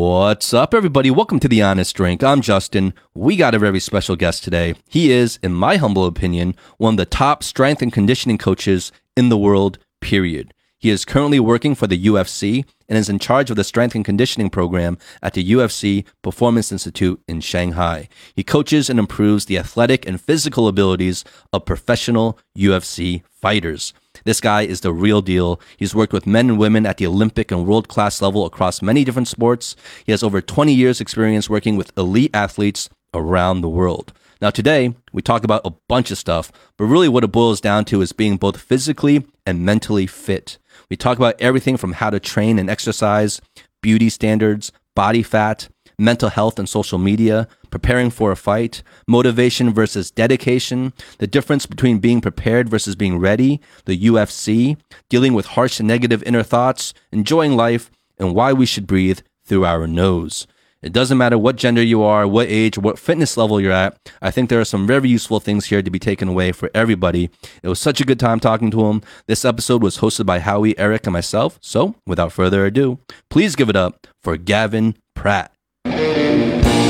What's up, everybody? Welcome to The Honest Drink. I'm Justin. We got a very special guest today. He is, in my humble opinion, one of the top strength and conditioning coaches in the world, period. He is currently working for the UFC and is in charge of the strength and conditioning program at the UFC Performance Institute in Shanghai. He coaches and improves the athletic and physical abilities of professional UFC fighters. This guy is the real deal. He's worked with men and women at the Olympic and world class level across many different sports. He has over 20 years experience working with elite athletes around the world. Now, today, we talk about a bunch of stuff, but really what it boils down to is being both physically and mentally fit. We talk about everything from how to train and exercise, beauty standards, body fat, mental health and social media, preparing for a fight, motivation versus dedication, the difference between being prepared versus being ready, the UFC, dealing with harsh and negative inner thoughts, enjoying life, and why we should breathe through our nose. It doesn't matter what gender you are, what age, what fitness level you're at. I think there are some very useful things here to be taken away for everybody. It was such a good time talking to him. This episode was hosted by Howie, Eric, and myself. So, without further ado, please give it up for Gavin Pratt.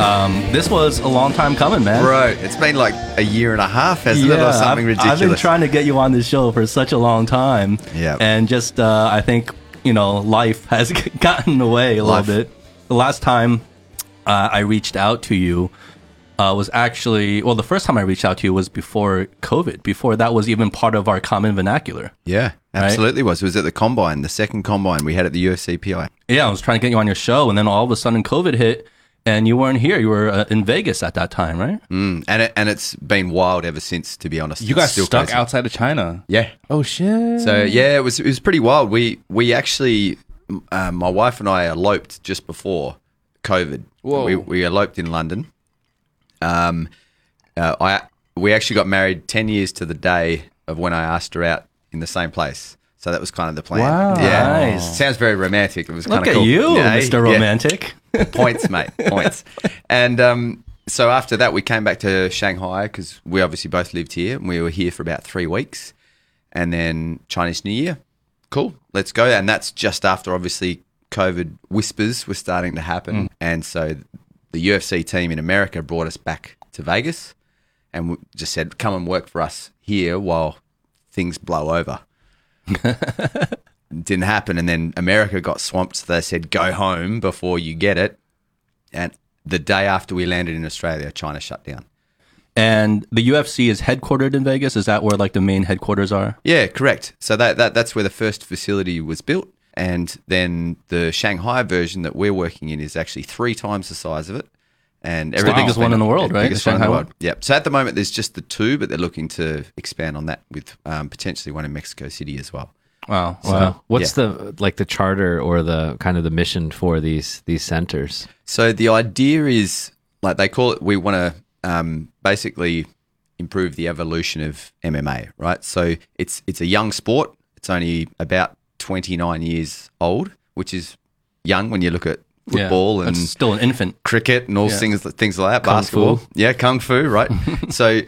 um, this was a long time coming, man. Bro, it's been like a year and a half, hasn't it? Or something I've, ridiculous. I've been trying to get you on this show for such a long time. Yeah. And just, uh, I think, you know, life has gotten away a Life. little bit. The last time uh, I reached out to you uh, was actually, well, the first time I reached out to you was before COVID, before that was even part of our common vernacular. yeah, absolutely was. It was at the combine, the second combine we had at the UFC PI. Yeah, I was trying to get you on your show, and then all of a sudden COVID hit, and you weren't here. You were uh, in Vegas at that time, right? Mm, and it, and it's been wild ever since, to be honest. You guys still stuck crazy. outside of China. Yeah. Oh shit. So yeah, it was it was pretty wild. We we actually, uh, my wife and I eloped just before COVID. Whoa. We we eloped in London. Um, uh, I we actually got married ten years to the day of when I asked her out in the same place. So that was kind of the plan. Wow. Yeah. Nice. Sounds very romantic. It was kind Look of at cool. you, Yeah, Mr. Romantic. Points, mate, points. And um, so after that, we came back to Shanghai because we obviously both lived here, and we were here for about three weeks. And then Chinese New Year, cool, let's go. And that's just after obviously COVID whispers were starting to happen, and so the UFC team in America brought us back to Vegas, and just said, "Come and work for us here while things blow over." didn't happen. And then America got swamped. So they said, go home before you get it. And the day after we landed in Australia, China shut down. And the UFC is headquartered in Vegas. Is that where like the main headquarters are? Yeah, correct. So that, that that's where the first facility was built. And then the Shanghai version that we're working in is actually three times the size of it. And the biggest one in the world, right? Biggest The one in the world. Yep. So at the moment, there's just the two, but they're looking to expand on that with um, potentially one in Mexico City as well. Wow. So wow. what's the like the charter or the kind of the mission for these these centers? So the idea is like they call it. We want to um, basically improve the evolution of MMA, right? So it's it's a young sport. It's only about twenty nine years old, which is young when you look at Yeah. football and still an infant. cricket and all Yeah. things things like that. Kung basketball, fu. yeah, kung fu, right? so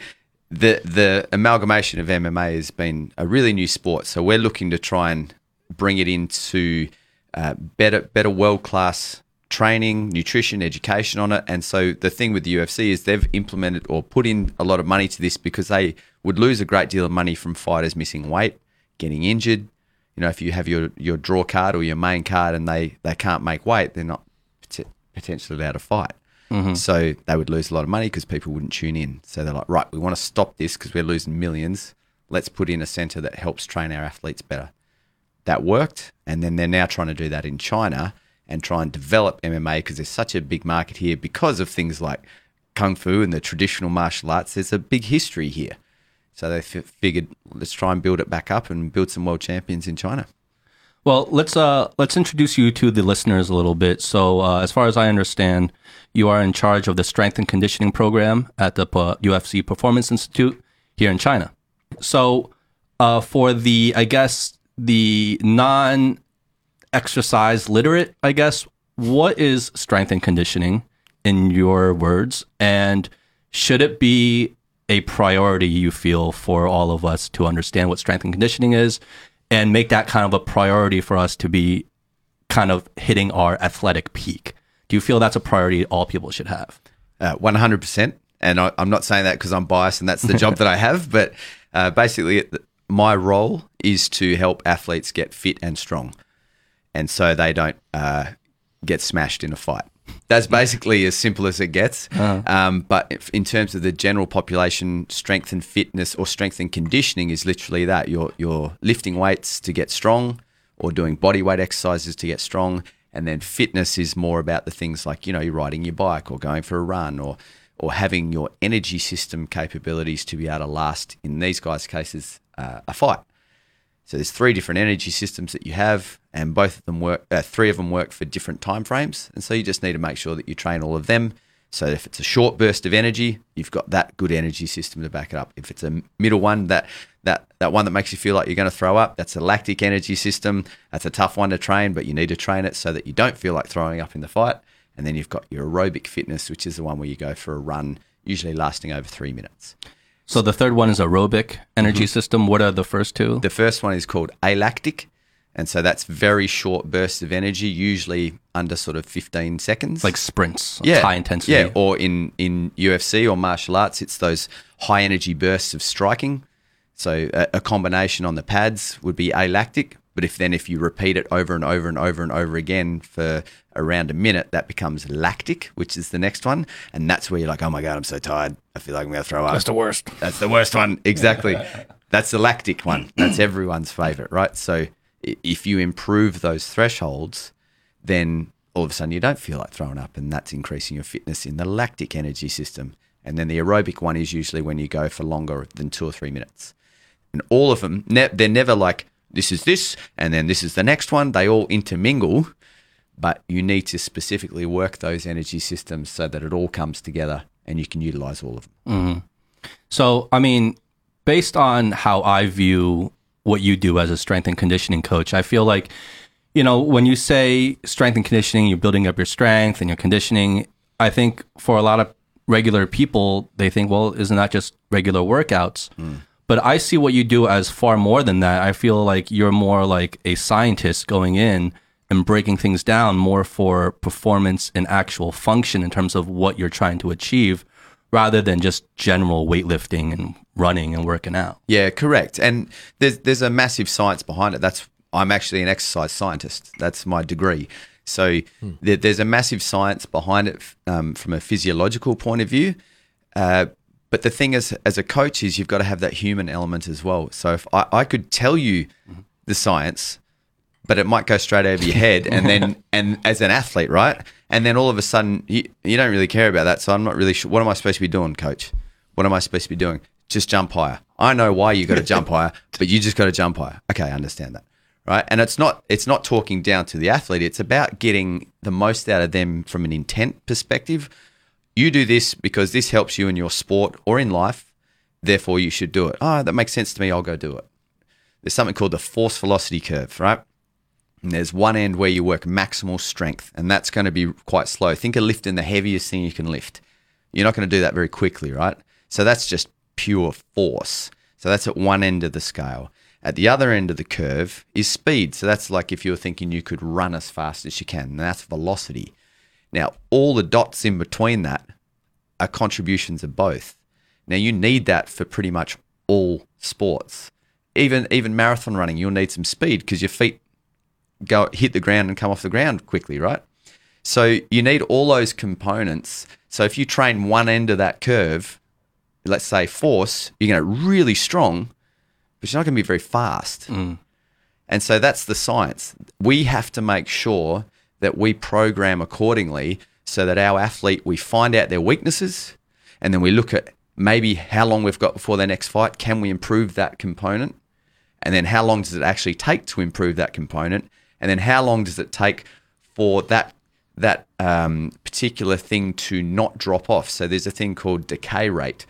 the the amalgamation of MMA has been a really new sport. So we're looking to try and bring it into uh, better better world class training, nutrition, education on it. And so the thing with the UFC is they've implemented or put in a lot of money to this because they would lose a great deal of money from fighters missing weight, getting injured. You know, if you have your, your draw card or your main card and they, they can't make weight, they're not pot- potentially allowed to fight. Mm-hmm. So they would lose a lot of money because people wouldn't tune in. So they're like, right, we want to stop this because we're losing millions. Let's put in a center that helps train our athletes better. That worked. And then they're now trying to do that in China and try and develop MMA because there's such a big market here because of things like Kung Fu and the traditional martial arts. There's a big history here. So they f- figured, let's try and build it back up and build some world champions in China. Well, let's uh let's introduce you to the listeners a little bit. So, uh, as far as I understand, you are in charge of the strength and conditioning program at the UFC Performance Institute here in China. So, uh, for the I guess the non exercise literate, I guess, what is strength and conditioning in your words, and should it be a priority you feel for all of us to understand what strength and conditioning is and make that kind of a priority for us to be kind of hitting our athletic peak. Do you feel that's a priority all people should have? Uh, one hundred percent. And I, am not saying that because I'm biased and that's the job that I have, but uh, basically, my role is to help athletes get fit and strong, and so they don't uh, get smashed in a fight. That's basically as simple as it gets. Uh-huh. Um, but in terms of the general population, strength and fitness or strength and conditioning is literally that. You're, you're lifting weights to get strong or doing body weight exercises to get strong. And then fitness is more about the things like, you know, you're riding your bike or going for a run or, or having your energy system capabilities to be able to last, in these guys' cases, uh, a fight. So there's three different energy systems that you have, and both of them work. Uh, three of them work for different time frames, and so you just need to make sure that you train all of them. So if it's a short burst of energy, you've got that good energy system to back it up. If it's a middle one, that that that one that makes you feel like you're going to throw up, that's a lactic energy system. That's a tough one to train, but you need to train it so that you don't feel like throwing up in the fight. And then you've got your aerobic fitness, which is the one where you go for a run, usually lasting over three minutes. So the third one is aerobic energy mm-hmm. system. What are the first two? The first one is called alactic. And so that's very short bursts of energy, usually under sort of 15 seconds. Like sprints, yeah. high intensity. Yeah, or in, in UFC or martial arts, it's those high energy bursts of striking. So a, a combination on the pads would be alactic. But if then if you repeat it over and over and over and over again for around a minute, that becomes lactic, which is the next one. And that's where you're like, oh my God, I'm so tired. I feel like I'm to throw up. That's the worst. That's the worst one. Exactly. that's the lactic one. That's everyone's favorite, right? So if you improve those thresholds, then all of a sudden you don't feel like throwing up. And that's increasing your fitness in the lactic energy system. And then the aerobic one is usually when you go for longer than two or three minutes. And all of them, they're never like, this is this, and then this is the next one. They all intermingle but you need to specifically work those energy systems so that it all comes together and you can utilize all of them. Mm-hmm. So, I mean, based on how I view what you do as a strength and conditioning coach, I feel like, you know, when you say strength and conditioning, you're building up your strength and your conditioning. I think for a lot of regular people, they think, well, isn't that just regular workouts? Mm. But I see what you do as far more than that. I feel like you're more like a scientist going in and breaking things down more for performance and actual function in terms of what you're trying to achieve rather than just general weightlifting and running and working out. Yeah, correct. And there's there's a massive science behind it. That's I'm actually an exercise scientist. That's my degree. So hmm. there, there's a massive science behind it um, from a physiological point of view. Uh, but the thing is, as a coach, is you've got to have that human element as well. So if I, I could tell you the science, but it might go straight over your head. And then, and as an athlete, right? And then all of a sudden, you, you don't really care about that. So I'm not really sure. What am I supposed to be doing, coach? What am I supposed to be doing? Just jump higher. I know why you got to jump higher, but you just got to jump higher. Okay, I understand that. Right. And it's not it's not talking down to the athlete. It's about getting the most out of them from an intent perspective. You do this because this helps you in your sport or in life. Therefore, you should do it. Oh, that makes sense to me. I'll go do it. There's something called the force velocity curve, right? And there's one end where you work maximal strength, and that's going to be quite slow. Think of lifting the heaviest thing you can lift. You're not going to do that very quickly, right? So that's just pure force. So that's at one end of the scale. At the other end of the curve is speed. So that's like if you're thinking you could run as fast as you can, that's velocity. Now, all the dots in between that are contributions of both. Now, you need that for pretty much all sports. Even even marathon running, you'll need some speed because your feet go hit the ground and come off the ground quickly, right? So you need all those components. So if you train one end of that curve, let's say force, you're going to really strong, but you're not going to be very fast. Mm. And so that's the science. We have to make sure that we program accordingly so that our athlete, we find out their weaknesses and then we look at maybe how long we've got before their next fight. Can we improve that component? And then how long does it actually take to improve that component? and then how long does it take for that that um, particular thing to not drop off? So there's a thing called decay rate.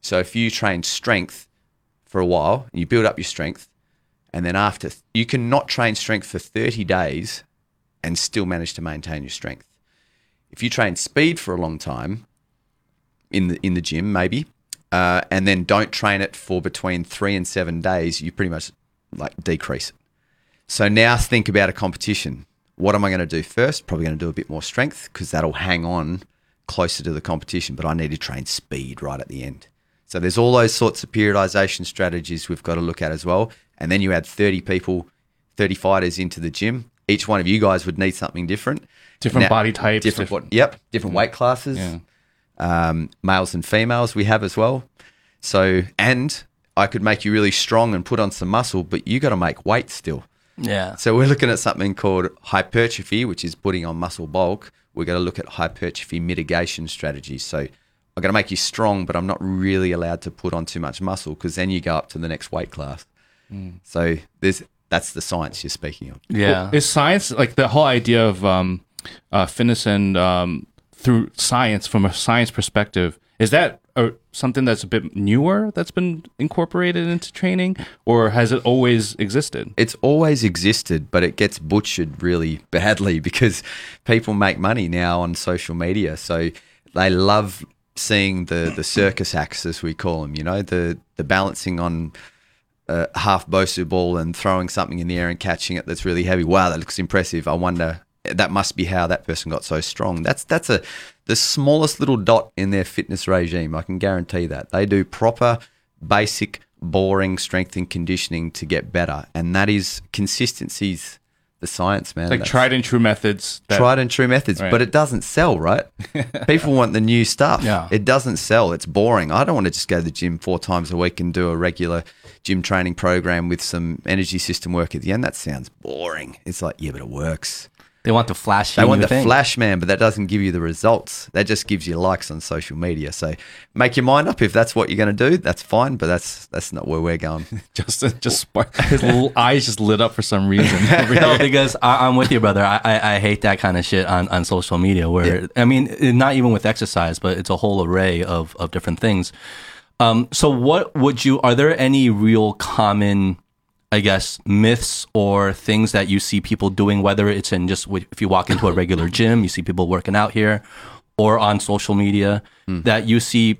So if you train strength for a while, and you build up your strength, and then after you cannot train strength for 30 days and still manage to maintain your strength. If you train speed for a long time in the in the gym, maybe, uh, and then don't train it for between three and seven days, you pretty much like decrease it. So now think about a competition. What am I going to do first? Probably going to do a bit more strength because that'll hang on closer to the competition, but I need to train speed right at the end. So there's all those sorts of periodization strategies we've got to look at as well. And then you add 30 people, 30 fighters into the gym. Each one of you guys would need something different. Different Now- body types. Different, different- yep, different weight classes. Yeah. Um, males and females we have as well. So, and I could make you really strong and put on some muscle, but you got to make weight still. Yeah. So we're looking at something called hypertrophy, which is putting on muscle bulk. We're going to look at hypertrophy mitigation strategies. So I'm going to make you strong, but I'm not really allowed to put on too much muscle because then you go up to the next weight class. So there's that's the science you're speaking of. Yeah. Is science like the whole idea of um, uh, fitness and um, through science from a science perspective? Is that uh something that's a bit newer that's been incorporated into training, or has it always existed? It's always existed, but it gets butchered really badly because people make money now on social media. So they love seeing the the circus acts, as we call them. You know, the the balancing on a half Bosu ball and throwing something in the air and catching it that's really heavy. Wow, that looks impressive. I wonder that must be how that person got so strong. That's that's a the smallest little dot in their fitness regime. I can guarantee that they do proper, basic, boring strength and conditioning to get better, and that is consistency's the science, man. Like That's- tried and true methods. That, tried and true methods, Right. but it doesn't sell, right? People want the new stuff. Yeah. It doesn't sell. It's boring. I don't want to just go to the gym four times a week and do a regular gym training program with some energy system work at the end. That sounds boring. It's like, yeah, but it works. They want the flash. They want the flash man, but that doesn't give you the results. That just gives you likes on social media. So make your mind up if that's what you're going to do. That's fine, but that's that's not where we're going. Justin just spark, his little eyes just lit up for some reason. no, because I, I'm with you, brother. I, I, I hate that kind of shit on, on social media. Where I mean, not even with exercise, but it's a whole array of of different things. Um, so, what would you? Are there any real common, I guess, myths or things that you see people doing? Whether it's in just if you walk into a regular gym, you see people working out here, or on social media, that you see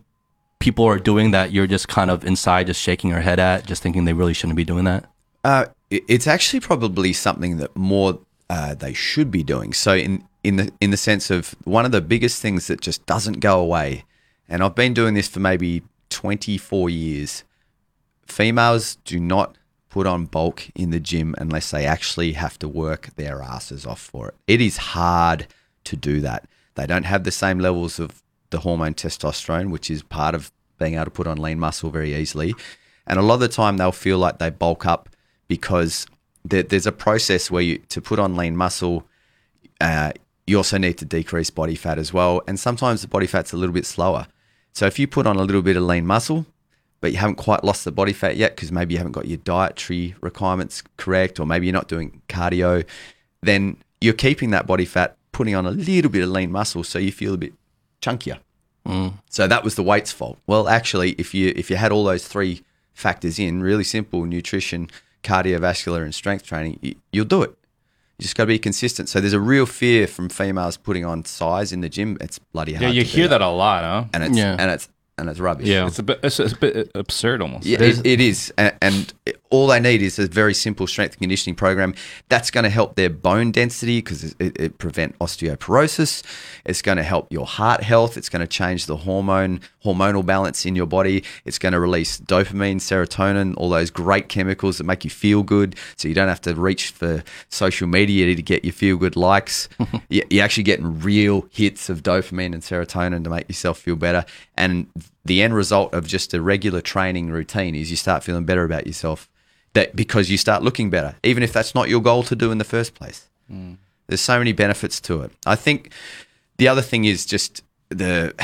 people are doing that you're just kind of inside just shaking your head at, just thinking they really shouldn't be doing that. Uh, it's actually probably something that more uh, they should be doing. So in in the in the sense of one of the biggest things that just doesn't go away, and I've been doing this for maybe 24 years. Females do not put on bulk in the gym unless they actually have to work their asses off for it. It is hard to do that. They don't have the same levels of the hormone testosterone, which is part of being able to put on lean muscle very easily. And a lot of the time, they'll feel like they bulk up because there, there's a process where you to put on lean muscle. Uh, you also need to decrease body fat as well, and sometimes the body fat's a little bit slower. So if you put on a little bit of lean muscle, but you haven't quite lost the body fat yet because maybe you haven't got your dietary requirements correct, or maybe you're not doing cardio, then you're keeping that body fat, putting on a little bit of lean muscle, so you feel a bit chunkier. Mm. So that was the weight's fault. Well, actually, if you if you had all those three factors in, really simple nutrition, cardiovascular, and strength training, you, you'll do it. You just got to be consistent. So there's a real fear from females putting on size in the gym. It's bloody hard. yeah, you to do hear that a lot, huh? and it's Yeah. and it's and it's rubbish. It's a bit, it's a bit absurd almost. Yeah, it, it is, and, and all they need is a very simple strength and conditioning program. That's going to help their bone density because it, it, it prevent osteoporosis. It's going to help your heart health. It's going to change the hormone hormonal balance in your body. It's going to release dopamine, serotonin, all those great chemicals that make you feel good. So you don't have to reach for social media to get your feel good likes. You- You're actually getting real hits of dopamine and serotonin to make yourself feel better. And the end result of just a regular training routine is you start feeling better about yourself that because you start looking better, even if that's not your goal to do in the first place. There's so many benefits to it. I think the other thing is just the,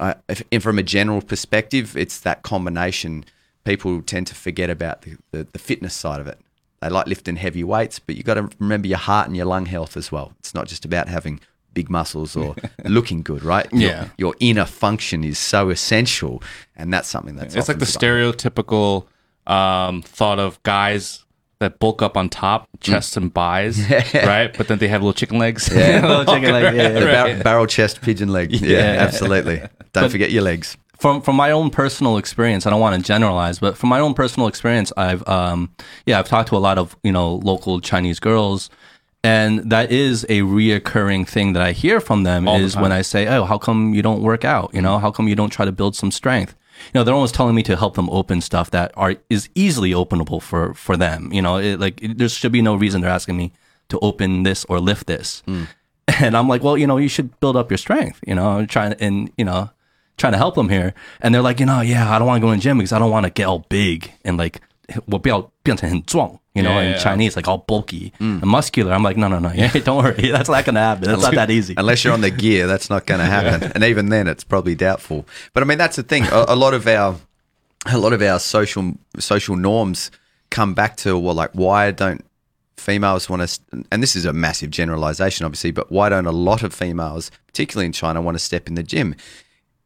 uh, if, from a general perspective, it's that combination. People tend to forget about the, the, the fitness side of it. They like lifting heavy weights, but you've got to remember your heart and your lung health as well. It's not just about having big muscles or looking good, right? Your- Yeah. Your, inner function is so essential, and that's something that's It's like the forgotten. stereotypical um, thought of guys that bulk up on top, chest and buys, right? But then they have little chicken legs. Yeah, Little chicken leg, yeah, yeah. The bar- barrel chest pigeon leg. Yeah, Yeah. absolutely. Don't forget your legs. from from my own personal experience, I don't want to generalize, but from my own personal experience, I've um yeah, I've talked to a lot of you know local Chinese girls, and that is a reoccurring thing that I hear from them All the is when. I say, oh, how come you don't work out? You know, mm. how come you don't try to build some strength? You know, they're always telling me to help them open stuff that are is easily openable for for them. You know, it, like it, there should be no reason they're asking me to open this or lift this. Mm. And I'm like, well, you know, you should build up your strength, you know, I'm trying and you know, trying to help them here. And they're like, you know, yeah, I don't want to go in the gym because I don't want to get all big and like will be you know, in Chinese, like all bulky mm. muscular. I'm like, no, no, no, don't worry, that's not going to happen. That's not that easy. Unless you're on the gear, that's not going to happen. And even then, it's probably doubtful. But I mean, that's the thing. A, a, lot of our, a lot of our social social norms come back to well, like why don't females want to? And this is a massive generalization, obviously, but why don't a lot of females, particularly in China, want to step in the gym?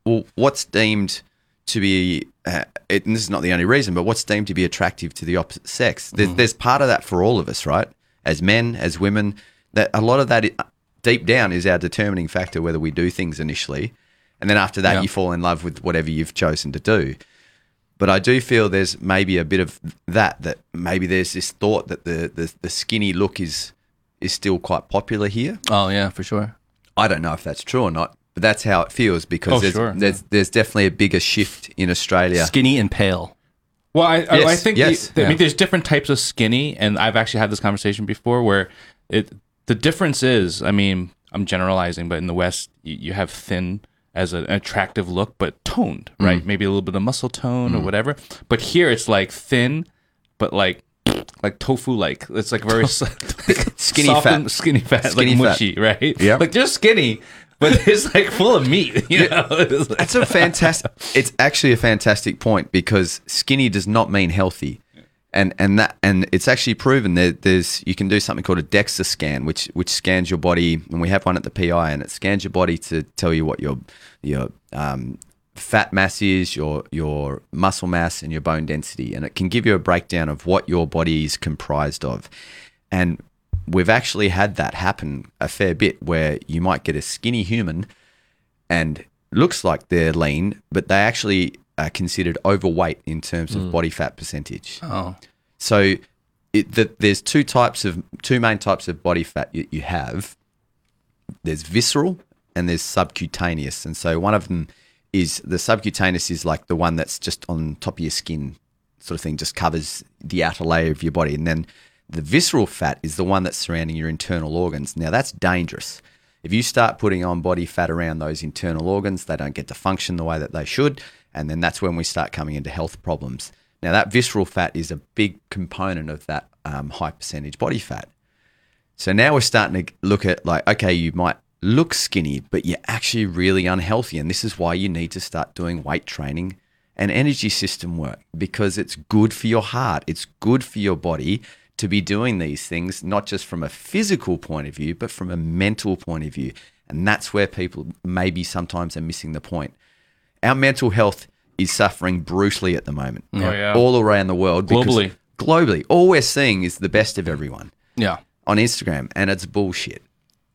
Well, what's deemed to be, uh, it, and this is not the only reason, but what's deemed to be attractive to the opposite sex? There's, there's part of that for all of us, right? As men, as women, that a lot of that deep down is our determining factor whether we do things initially, and then after that Yeah. you fall in love with whatever you've chosen to do. But I do feel there's maybe a bit of that that maybe there's this thought that the the, the skinny look is is still quite popular here. Oh, yeah, for sure. I don't know if that's true or not, but that's how it feels because Oh, there's, sure. there's there's definitely a bigger shift in Australia. Skinny and pale. Well, I, I, I think yes, the, the- I mean, there's different types of skinny, and I've actually had this conversation before where it the difference is, I mean, I'm generalizing, but in the West, you, you have thin as an attractive look, but toned, Mm. right? Maybe a little bit of muscle tone or whatever. But here, it's like thin, but like like tofu like. It's like very Skinny soft fat. skinny fat, Skinny like fat. mushy, right? yeah like they're skinny, but it's like full of meat. You know, like- That's a fantastic. It's actually a fantastic point because skinny does not mean healthy, and and that and it's actually proven that there's you can do something called a DEXA scan, which which scans your body, and we have one at the PI, and it scans your body to tell you what your your um, fat mass is, your your muscle mass, and your bone density, and it can give you a breakdown of what your body is comprised of, and we've actually had that happen a fair bit where you might get a skinny human and looks like they're lean, but they actually are considered overweight in terms of hmm. body fat percentage. Oh, So it, the, there's two types of two main types of body fat you, you have. There's visceral and there's subcutaneous, and so one of them is the subcutaneous is like the one that's just on top of your skin, sort of thing, just covers the outer layer of your body, and then the visceral fat is the one that's surrounding your internal organs. Now that's dangerous. If you start putting on body fat around those internal organs, they don't get to function the way that they should, and then that's when we start coming into health problems. Now, that visceral fat is a big component of that um, high percentage body fat. So now we're starting to look at like, okay, you might look skinny, but you're actually really unhealthy. And this is why you need to start doing weight training and energy system work because it's good for your heart. It's good for your body to be doing these things, not just from a physical point of view, but from a mental point of view. And that's where people maybe sometimes are missing the point. Our mental health is suffering brutally at the moment. Mm. Oh, yeah. All around the world. Globally. Globally. All we're seeing is the best of everyone yeah. on Instagram, and it's bullshit.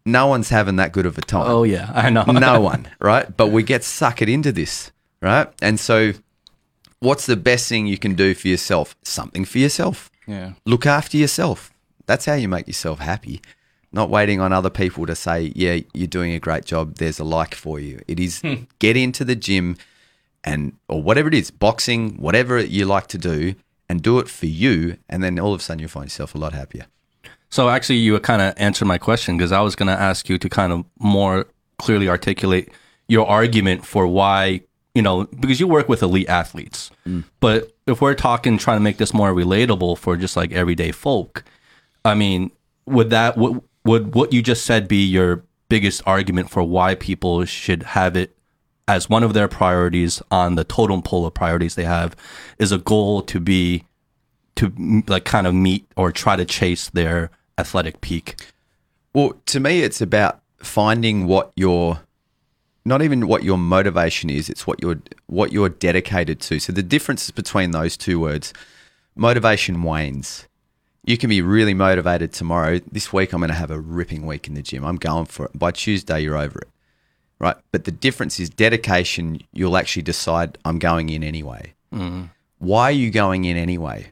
No one's having that good of a time. Oh, yeah. I know. no one, right? But we get suckered into this, right? And so, what's the best thing you can do for yourself? Something for yourself. Yeah. Look after yourself. That's how you make yourself happy. Not waiting on other people to say, yeah, you're doing a great job. There's a like for you. It is hmm. get into the gym and, or whatever it is, boxing, whatever you like to do, and do it for you. And then all of a sudden you'll find yourself a lot happier. So actually, you kind of answered my question because I was going to ask you to kind of more clearly articulate your argument for why you know because you work with elite athletes, but if we're talking trying to make this more relatable for just like everyday folk, I mean, would that would would what you just said be your biggest argument for why people should have it as one of their priorities on the totem pole of priorities they have is a goal to be to mm, like kind of meet or try to chase their athletic peak? Well, to me, it's about finding what your not even what your motivation is; it's what you're what you're dedicated to. So the difference between those two words, motivation wanes. You can be really motivated tomorrow. This week, I'm going to have a ripping week in the gym. I'm going for it. By Tuesday, you're over it, right? But the difference is dedication. You'll actually decide I'm going in anyway. Mm-hmm. Why are you going in anyway?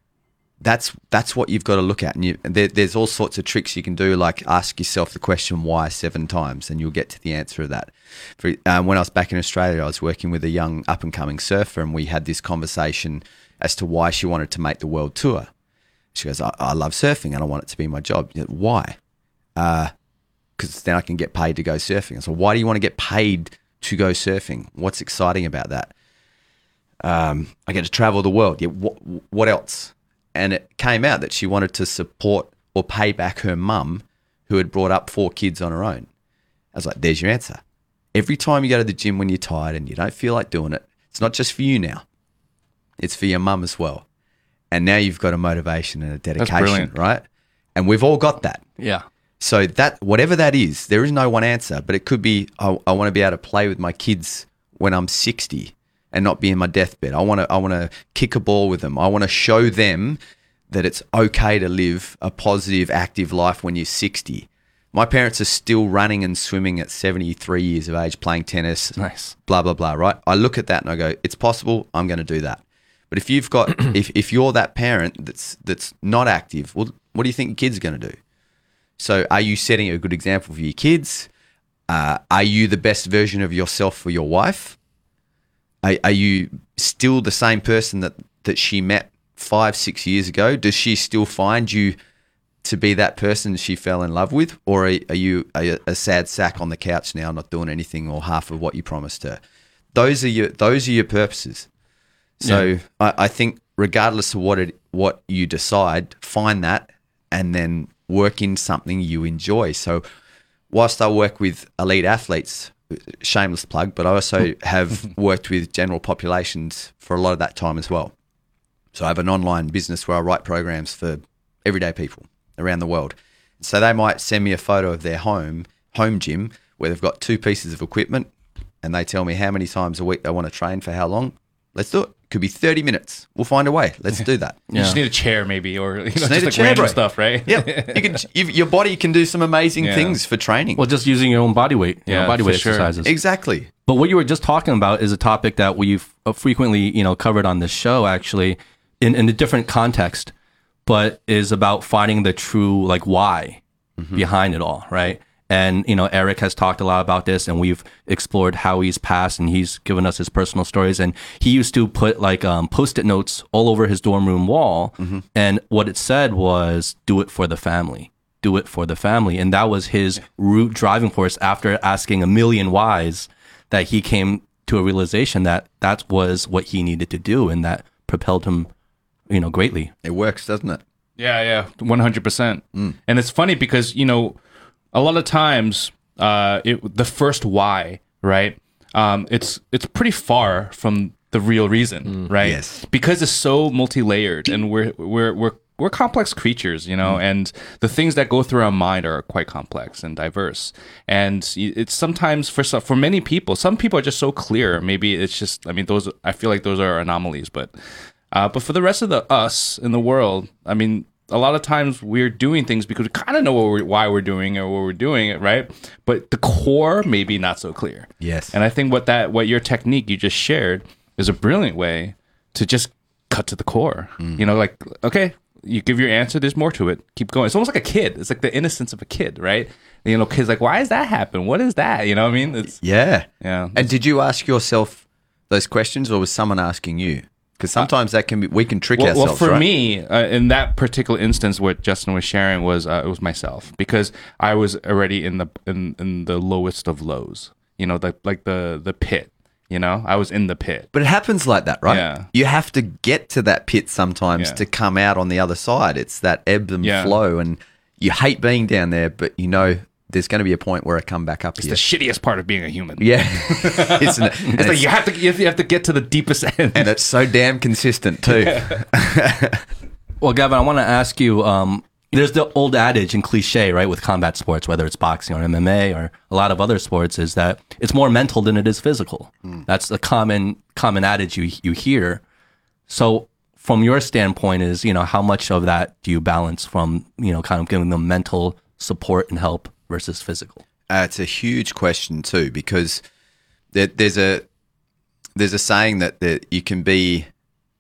That's that's what you've got to look at. And you, there, there's all sorts of tricks you can do, like ask yourself the question why seven times, and you'll get to the answer of that. For, um, when I was back in Australia, I was working with a young up and coming surfer, and we had this conversation as to why she wanted to make the world tour. She goes, "I, I love surfing, and I want it to be my job." Know, why? Because then I can get paid to go surfing. So why do you want to get paid to go surfing? What's exciting about that? um, I get to travel the world. Yeah, what, what else? And it came out that she wanted to support or pay back her mum, who had brought up four kids on her own. I was like, there's your answer. Every time you go to the gym when you're tired and you don't feel like doing it, it's not just for you now, it's for your mum as well. And now you've got a motivation and a dedication, right? And we've all got that. Yeah. So that whatever that is, there is no one answer, but it could be oh, I, I want to be able to play with my kids when I'm 60 and not be in my deathbed. I want to I want to kick a ball with them. I want to show them that it's okay to live a positive, active life when you're 60. My parents are still running and swimming at 73 years of age, playing tennis, Nice. blah blah blah. Right? I look at that and I go, it's possible. I'm going to do that. But if you've got if if you're that parent that's that's not active, well, what do you think your kids are going to do? So, are you setting a good example for your kids? Uh, are you the best version of yourself for your wife? Are, are you still the same person that, that she met five, six years ago? Does she still find you to be that person she fell in love with? Or are, are you a, a sad sack on the couch now, not doing anything or half of what you promised her? Those are your those are your purposes. So I, I think regardless of what it what you decide, find that and then work in something you enjoy. So whilst I work with elite athletes, shameless plug, but I also have worked with general populations for a lot of that time as well. So I have an online business where I write programs for everyday people around the world. So they might send me a photo of their home, home gym, where they've got two pieces of equipment and they tell me how many times a week they want to train for how long. Let's do it. Could be 30 minutes. We'll find a way. Let's do that. You just need a chair, maybe, or you know, just, need a like chair, random bro. stuff, right? Yeah, you can. You, your body can do some amazing Yeah. things for training. Well, just using your own body weight, you know, Yeah, body for weight sure. exercises. exactly. But what you were just talking about is a topic that we've uh, frequently, you know, covered on this show actually in, in a different context, but is about finding the true like why behind it all, right? And you know, Eric has talked a lot about this, and we've explored how he's passed, and he's given us his personal stories. And he used to put like um, post-it notes all over his dorm room wall, and what it said was, "Do it for the family." Do it for the family, and that was his root driving force. After asking a million whys, that he came to a realization that that was what he needed to do, and that propelled him, you know, greatly. It works, doesn't it? Yeah, yeah, one hundred percent. And it's funny because you know, a lot of times, uh, it the first why, right? Um, it's it's pretty far from the real reason, right? Yes. Because it's so multi-layered, and we're we're we're we're complex creatures, you know, and the things that go through our mind are quite complex and diverse. And it's sometimes for for many people, some people are just so clear. Maybe it's just, I mean, those I feel like those are anomalies, but uh, but for the rest of the us in the world, I mean, a lot of times we're doing things because we kind of know what we're, why we're doing it or what we're doing it, right? But the core maybe not so clear. Yes. And I think what that what your technique you just shared is a brilliant way to just cut to the core. Mm. You know, like okay, you give your answer. There's more to it. Keep going. It's almost like a kid. It's like the innocence of a kid, right? You know, kids like, why does that happen? What is that? You know what I mean? It's Yeah. yeah. And did you ask yourself those questions, or was someone asking you? Because sometimes that can be we can trick well, well, for right? me, uh, in that particular instance, what Justin was sharing was uh, it was myself because I was already in the in, in the lowest of lows. You know, the, like the the pit. You know, I was in the pit. But it happens like that, right? Yeah. You have to get to that pit sometimes Yeah. to come out on the other side. It's that ebb and Yeah. flow, and you hate being down there, but you know there's going to be a point where I come back up The here. The shittiest part of being a human. yeah, isn't it? And It's like you have to you have to get to the deepest end. and it's so damn consistent too. Well, Gavin, I want to ask you. Um, there's the old adage and cliche, right, with combat sports, whether it's boxing or MMA or a lot of other sports, is that it's more mental than it is physical. That's a common common adage you you hear. So, from your standpoint, is you know how much of that do you balance from you know kind of giving them mental support and help versus physical? Uh, it's a huge question too because there, there's a there's a saying that, that you can be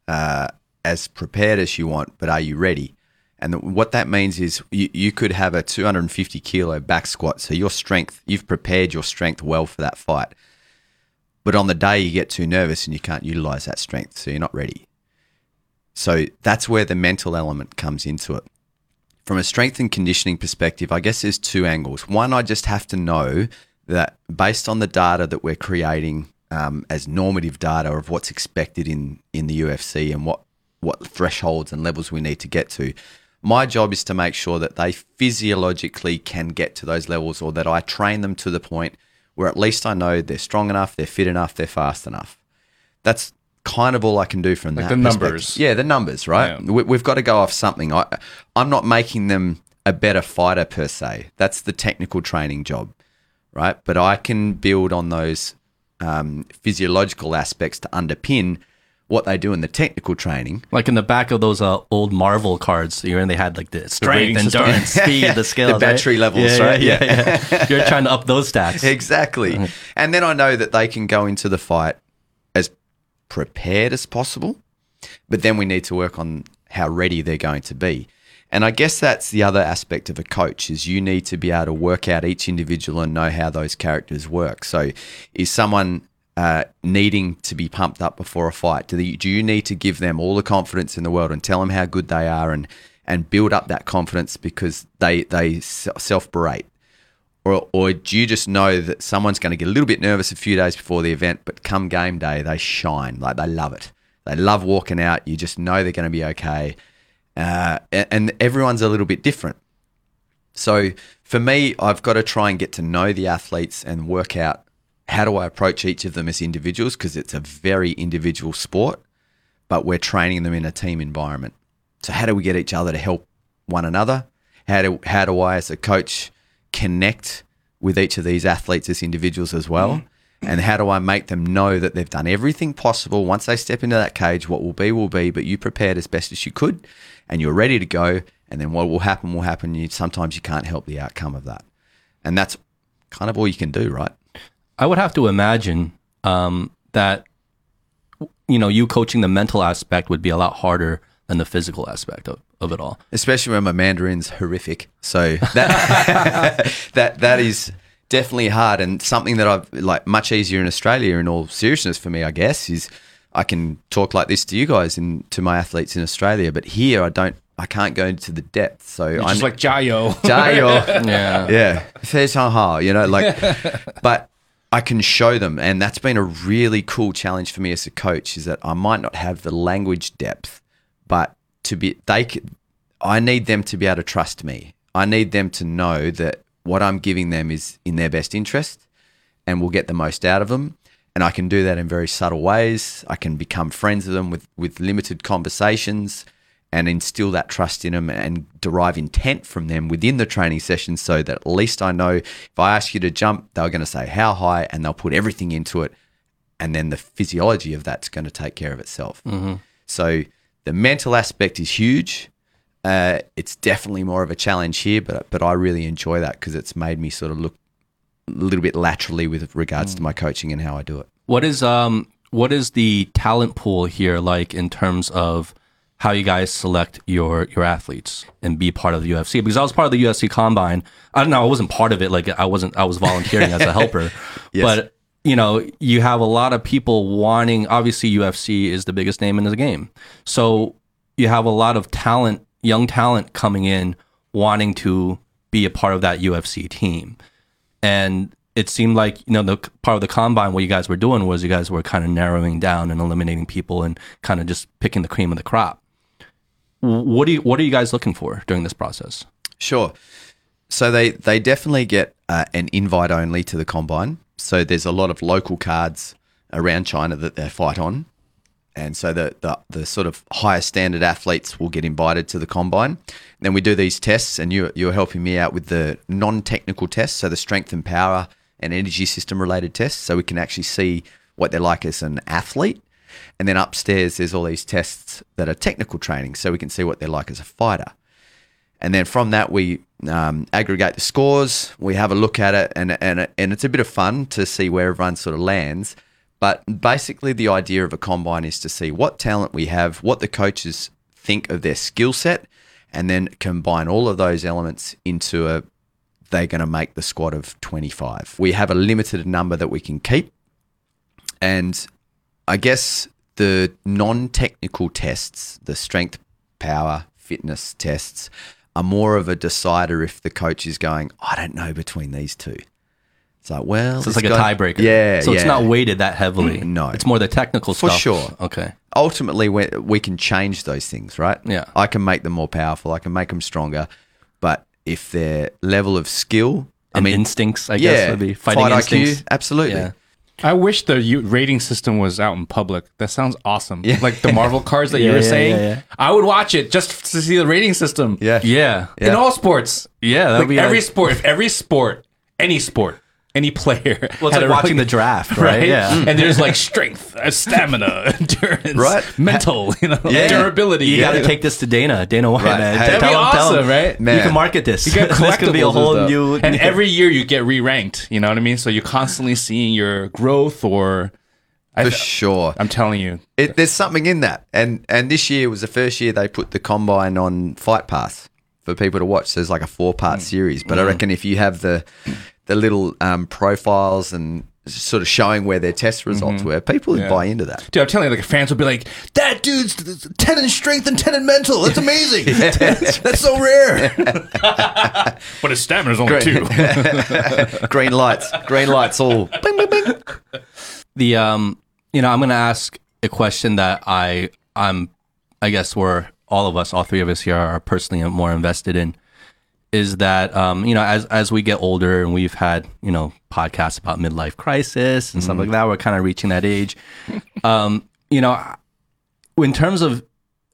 uh, as prepared as you want, but are you ready? And th- what that means is you, you could have a 250 kilo back squat, so your strength you've prepared your strength well for that fight, but on the day you get too nervous and you can't utilize that strength, so you're not ready. So that's where the mental element comes into it from a strength and conditioning perspective, I guess there's two angles. One, I just have to know that based on the data that we're creating um, as normative data of what's expected in, in the UFC and what, what thresholds and levels we need to get to, my job is to make sure that they physiologically can get to those levels or that I train them to the point where at least I know they're strong enough, they're fit enough, they're fast enough. That's kind of all I can do from Like that the numbers. Yeah, the numbers, right? Yeah. We, we've got to go off something. I, I'm not making them a better fighter per se. That's the technical training job, right? But I can build on those um, physiological aspects to underpin what they do in the technical training. Like in the back of those uh, old Marvel cards, you know, they had like the rating strength, system. endurance, speed, the scales, the battery levels, Yeah, right? Yeah, yeah, yeah. You're trying to up those stats. Exactly. And then I know that they can go into the fight as prepared as possible, but then we need to work on how ready they're going to be. And I guess that's the other aspect of a coach is you need to be able to work out each individual and know how those characters work. So is someone uh, needing to be pumped up before a fight? Do, the, do you need to give them all the confidence in the world and tell them how good they are and and build up that confidence because they they self berate? Or, or do you just know that someone's going to get a little bit nervous a few days before the event, but come game day, they shine like they love it. They love walking out. You just know they're going to be okay, uh, and everyone's a little bit different. So for me, I've got to try and get to know the athletes and work out how do I approach each of them as individuals because it's a very individual sport, but we're training them in a team environment. So how do we get each other to help one another? How do how do I as a coach connect with each of these athletes as individuals as well? And how do I make them know that they've done everything possible once they step into that cage? What will be will be, but you prepared as best as you could, and you're ready to go. And then what will happen will happen. You sometimes you can't help the outcome of that, and that's kind of all you can do, right? I would have to imagine um, that you know you coaching the mental aspect would be a lot harder than the physical aspect of, of it all. especially when my Mandarin's horrific. So that that that is definitely hard and something that I've like much easier in Australia. In all seriousness, for me, I guess is I can talk like this to you guys and to my athletes in Australia, but here I don't. I can't go into the depth. So You're I'm just like Jayo. Jayo. Yeah. yeah, Feishanha, you know, like, but I can show them, and that's been a really cool challenge for me as a coach. Is that I might not have the language depth, but to be they, I need them to be able to trust me. I need them to know that what I'm giving them is in their best interest, and will get the most out of them. And I can do that in very subtle ways. I can become friends with them with with limited conversations and instill that trust in them and derive intent from them within the training session so that at least I know if I ask you to jump, they're going to say how high and they'll put everything into it. And then the physiology of that's going to take care of itself. Mm-hmm. So the mental aspect is huge. Uh, it's definitely more of a challenge here, but but I really enjoy that because it's made me sort of look a little bit laterally with regards to my coaching and how I do it. What is um what is the talent pool here like in terms of how you guys select your your athletes and be part of the UFC? Because I was part of the UFC Combine. I don't know. I wasn't part of it. Like I wasn't. I was volunteering as a helper. Yes. But you know, you have a lot of people wanting. Obviously, UFC is the biggest name in the game. So you have a lot of talent, young talent coming in, wanting to be a part of that UFC team and it seemed like you know the part of the combine what you guys were doing was you guys were kind of narrowing down and eliminating people and kind of just picking the cream of the crop what do you what are you guys looking for during this process Sure. So they they definitely get uh, an invite only to the combine. So there's a lot of local cards around China that they fight on, And so the, the the sort of higher standard athletes will get invited to the combine. Then we do these tests, and you you're helping me out with the non-technical tests, so the strength and power and energy system related tests, so we can actually see what they're like as an athlete. And then upstairs, there's all these tests that are technical training, so we can see what they're like as a fighter. And then from that, we um, aggregate the scores. We have a look at it, and and and it's a bit of fun to see where everyone sort of lands. But basically, the idea of a combine is to see what talent we have, what the coaches think of their skill set, and then combine all of those elements into a. They're going to make the squad of 25. We have a limited number that we can keep. And I guess the non technical tests, the strength, power, fitness tests, are more of a decider if the coach is going, I don't know between these two. It's like, well, So it's like a tiebreaker. Yeah. So it's not weighted that heavily. No. It's more the technical stuff For stuff. sure. Okay. ultimately we, we can change those things, right? Yeah. I can make them more powerful. I can make them stronger. But if their level of skill, I mean, instincts, I guess, yeah, would be fighting fight instincts. IQ, absolutely. Yeah. I wish the u- rating system was out in public. That sounds awesome. Yeah. Like the Marvel cards that Yeah, you were yeah, saying. yeah, yeah. I would watch it just to see the rating system. Yeah. Yeah. In Yeah. all sports. Yeah. That'd Like be every like, sport, if every sport, any sport, any player. well, it's had like a watching the draft, right? Right? Yeah. Mm-hmm. And there's like strength, uh, stamina, endurance, Right. mental, you know, Yeah. durability. You got to Yeah. take this to Dana, Dana White, Right. man. Hey. That'd be Tell him- tell him. awesome, right? Man. You can market this. You get this could be a whole and new. And every year you get re-ranked. You know what I mean? So you're constantly seeing your growth, or I, For sure. I'm telling you, It, there's something in that. And and this year was the first year they put the combine on Fight Pass for people to watch. So there's like a four part mm. series. But I mm. reckon if you have the the little um, profiles and sort of showing where their test results were, people would Yeah. buy into that. dude, I'm telling you, like fans will be like, "That dude's ten in strength and ten in mental. That's amazing. That's so rare." but his stamina's only two. Green lights, green lights, all. Bing, bing, bing. the um you know i'm gonna ask a question that i i'm i guess we're all of us all three of us here are personally more invested in is that um you know as as we get older and we've had you know podcasts about midlife crisis and stuff like that we're kind of reaching that age um you know in terms of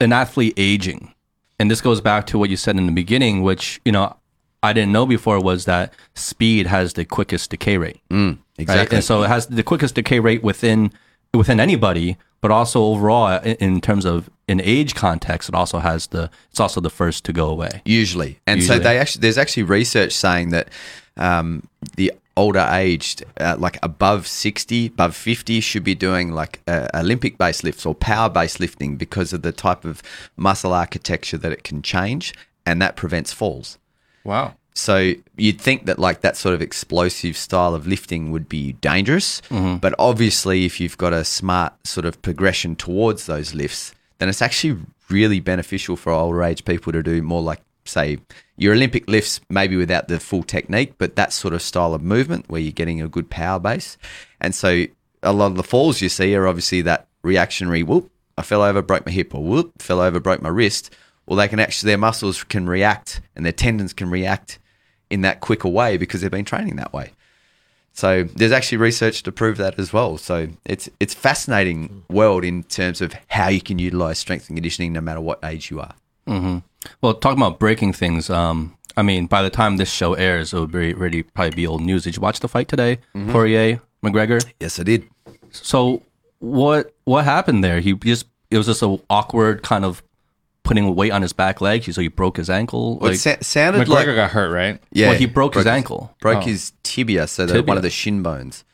an athlete aging and this goes back to what you said in the beginning which you know i didn't know before was that speed has the quickest decay rate right? Exactly. And so it has the quickest decay rate within within anybody, but also overall in, in terms of an age context, it also has the it's also the first to go away. Usually, and Usually. so they actually there's actually research saying that um, the older aged, uh, like above sixty, above fifty, should be doing like uh, Olympic based lifts or power based lifting because of the type of muscle architecture that it can change, and that prevents falls. wow. So you'd think that like that sort of explosive style of lifting would be dangerous, mm-hmm. but obviously if you've got a smart sort of progression towards those lifts, then it's actually really beneficial for older age people to do more like say your Olympic lifts maybe without the full technique, but that sort of style of movement where you're getting a good power base. And so a lot of the falls you see are obviously that reactionary whoop, I fell over, broke my hip, or whoop, fell over, broke my wrist. Well, they can actually their muscles can react and their tendons can react in that quicker way because they've been training that way. So there's actually research to prove that as well. So it's it's fascinating world in terms of how you can utilize strength and conditioning no matter what age you are. Well, talking about breaking things, um, I mean, by the time this show airs, it will be really probably be old news. Did you watch the fight today, Poirier McGregor? Yes, I did. So what what happened there? He just it was just an awkward kind of putting weight on his back leg. So he broke his ankle. Well, Like, it sa- sounded McGregor like got hurt, right? yeah, well, he broke his ankle. broke his tibia, so the, Tibia. one of the shin bones.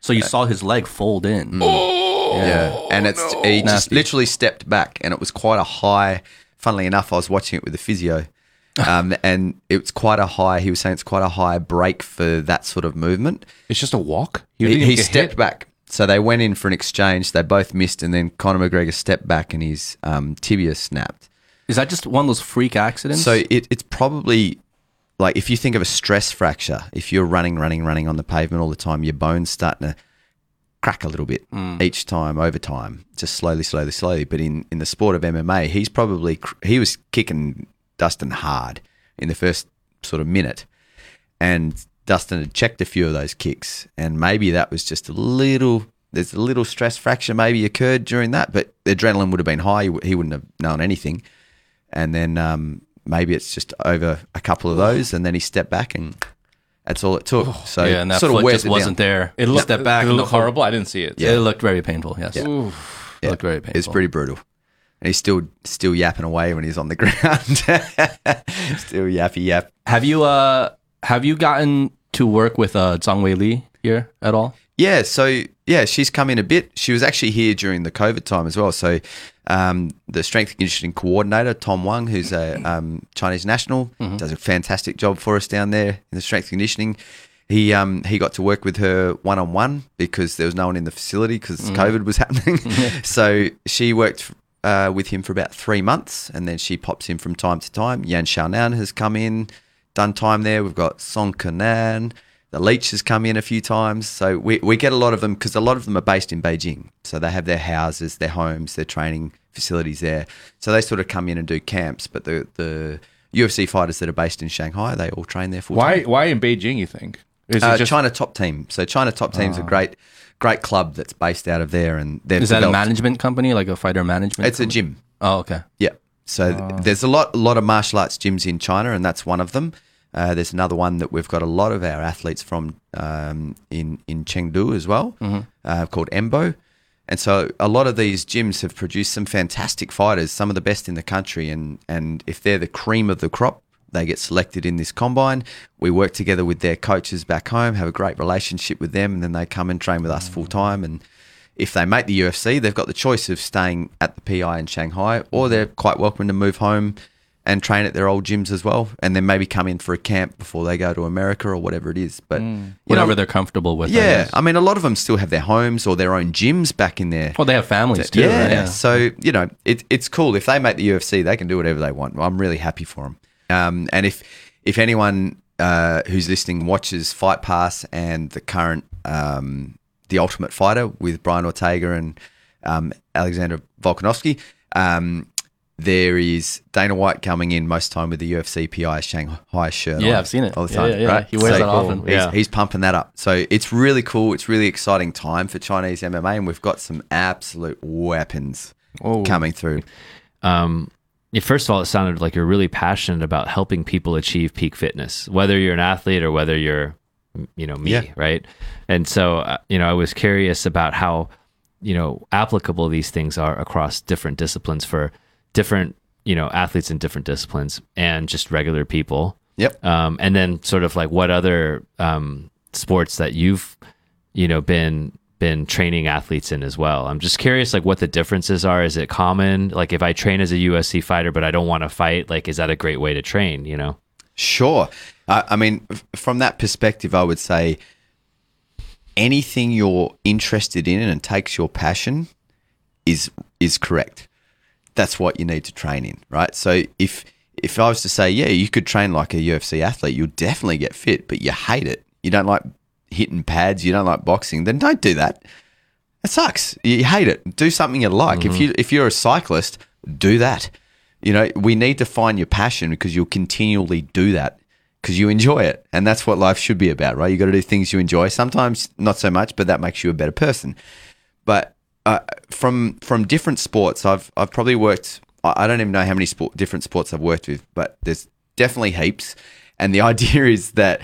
so you saw his leg fold in. Yeah, and it's he just Nasty. literally stepped back, and it was quite a high. Funnily enough, I was watching it with the physio, um, and it was quite a high. He was saying it's quite a high break for that sort of movement. It's just a walk. He, didn't he stepped hit? back, so they went in for an exchange. They both missed, and then Conor McGregor stepped back, and his um, tibia snapped. Is that just one of those freak accidents? So it, it's probably like if you think of a stress fracture, if you're running, running, running on the pavement all the time, your bones starting to crack a little bit mm. each time over time, just slowly, slowly, slowly. But in, in the sport of MMA, he's probably he was kicking Dustin hard in the first sort of minute, and Dustin had checked a few of those kicks, and maybe that was just a little there's a little stress fracture maybe occurred during that, but the adrenaline would have been high. He wouldn't have known anything. And then um, maybe it's just over a couple of those, and then he stepped back, and that's all it took. so yeah, and that sort of foot wears just it wasn't there. It looked Step back. It looked horrible. I didn't see it. Yeah. It looked very painful. Yes, Yeah. it Yeah. looked very painful. It's pretty brutal. And he's still still yapping away when he's on the ground. still yappy yap. Have you uh have you gotten to work with uh Zhang Wei Li here at all? Yeah, so yeah, she's come in a bit. She was actually here during the COVID time as well. So um, the strength and conditioning coordinator Tom Wang, who's a um, Chinese national, does a fantastic job for us down there in the strength conditioning. He um, he got to work with her one on one because there was no one in the facility because COVID was happening. so she worked uh, with him for about three months, and then she pops in from time to time. Yan Xiaonan has come in, done time there. We've got Song Kenan. The Leech has come in a few times. So we, we get a lot of them because a lot of them are based in Beijing. So they have their houses, their homes, their training facilities there. So they sort of come in and do camps. But the, the UFC fighters that are based in Shanghai, they all train there full Why? time. Why in Beijing? You think? Is Uh, it just China Top Team. So China Top Team's a great great club that's based out of there. and they've Is that a management company, like a fighter management? It's a gym. Oh, okay. Yeah. So th- there's a lot, a lot of martial arts gyms in China, and that's one of them. Uh, there's another one that we've got a lot of our athletes from um, in in Chengdu as well, uh, called Enbo. And so a lot of these gyms have produced some fantastic fighters, some of the best in the country. And and if they're the cream of the crop, they get selected in this combine. We work together with their coaches back home, have a great relationship with them, and then they come and train with us mm. full time. And if they make the UFC, they've got the choice of staying at the PI in Shanghai, or they're quite welcome to move home and train at their old gyms as well, and then maybe come in for a camp before they go to America or whatever it is. But you Whatever know, they're comfortable with. Yeah. I mean, a lot of them still have their homes or their own gyms back in there. Well, they have families too. yeah, right? yeah. so you know, it, it's cool if they make the UFC, they can do whatever they want. I'm really happy for them. Um, and if if anyone uh, who's listening watches Fight Pass and the current um, the Ultimate Fighter with Brian Ortega and um, Alexander Volkanovski. Um, there is Dana White coming in most time with the UFC PI Shanghai shirt. Yeah, on I've seen it. all the time. yeah, yeah. Right? He wears So that often. He's, Yeah. he's pumping that up. So it's really cool. It's really exciting time for Chinese MMA, and we've got some absolute weapons coming through. um, yeah, first of all, it sounded like you're really passionate about helping people achieve peak fitness, whether you're an athlete or whether you're, you know, me, Yeah. right? And so, uh, you know, I was curious about how, you know, applicable these things are across different disciplines for different, you know, athletes in different disciplines and just regular people. Yep. Um, and then sort of like what other um, sports that you've, you know, been been training athletes in as well. I'm just curious, like what the differences are. Is it common? Like if I train as a UFC fighter, but I don't want to fight, like is that a great way to train? You know? Sure. I, I mean, f- from that perspective, I would say anything you're interested in and takes your passion is is correct. That's what you need to train in, right? So if if I was to say, yeah, you could train like a UFC athlete, you'll definitely get fit, but you hate it. You don't like hitting pads, you don't like boxing, then don't do that. It sucks. You hate it. Do something you like. If mm-hmm. you if you're a cyclist, do that. You know, we need to find your passion because you'll continually do that because you enjoy it, and that's what life should be about, right? You got to do things you enjoy. Sometimes not so much, but that makes you a better person. But uh, from from different sports, I've I've probably worked. I don't even know how many sport, different sports I've worked with, but there's definitely heaps. And the idea is that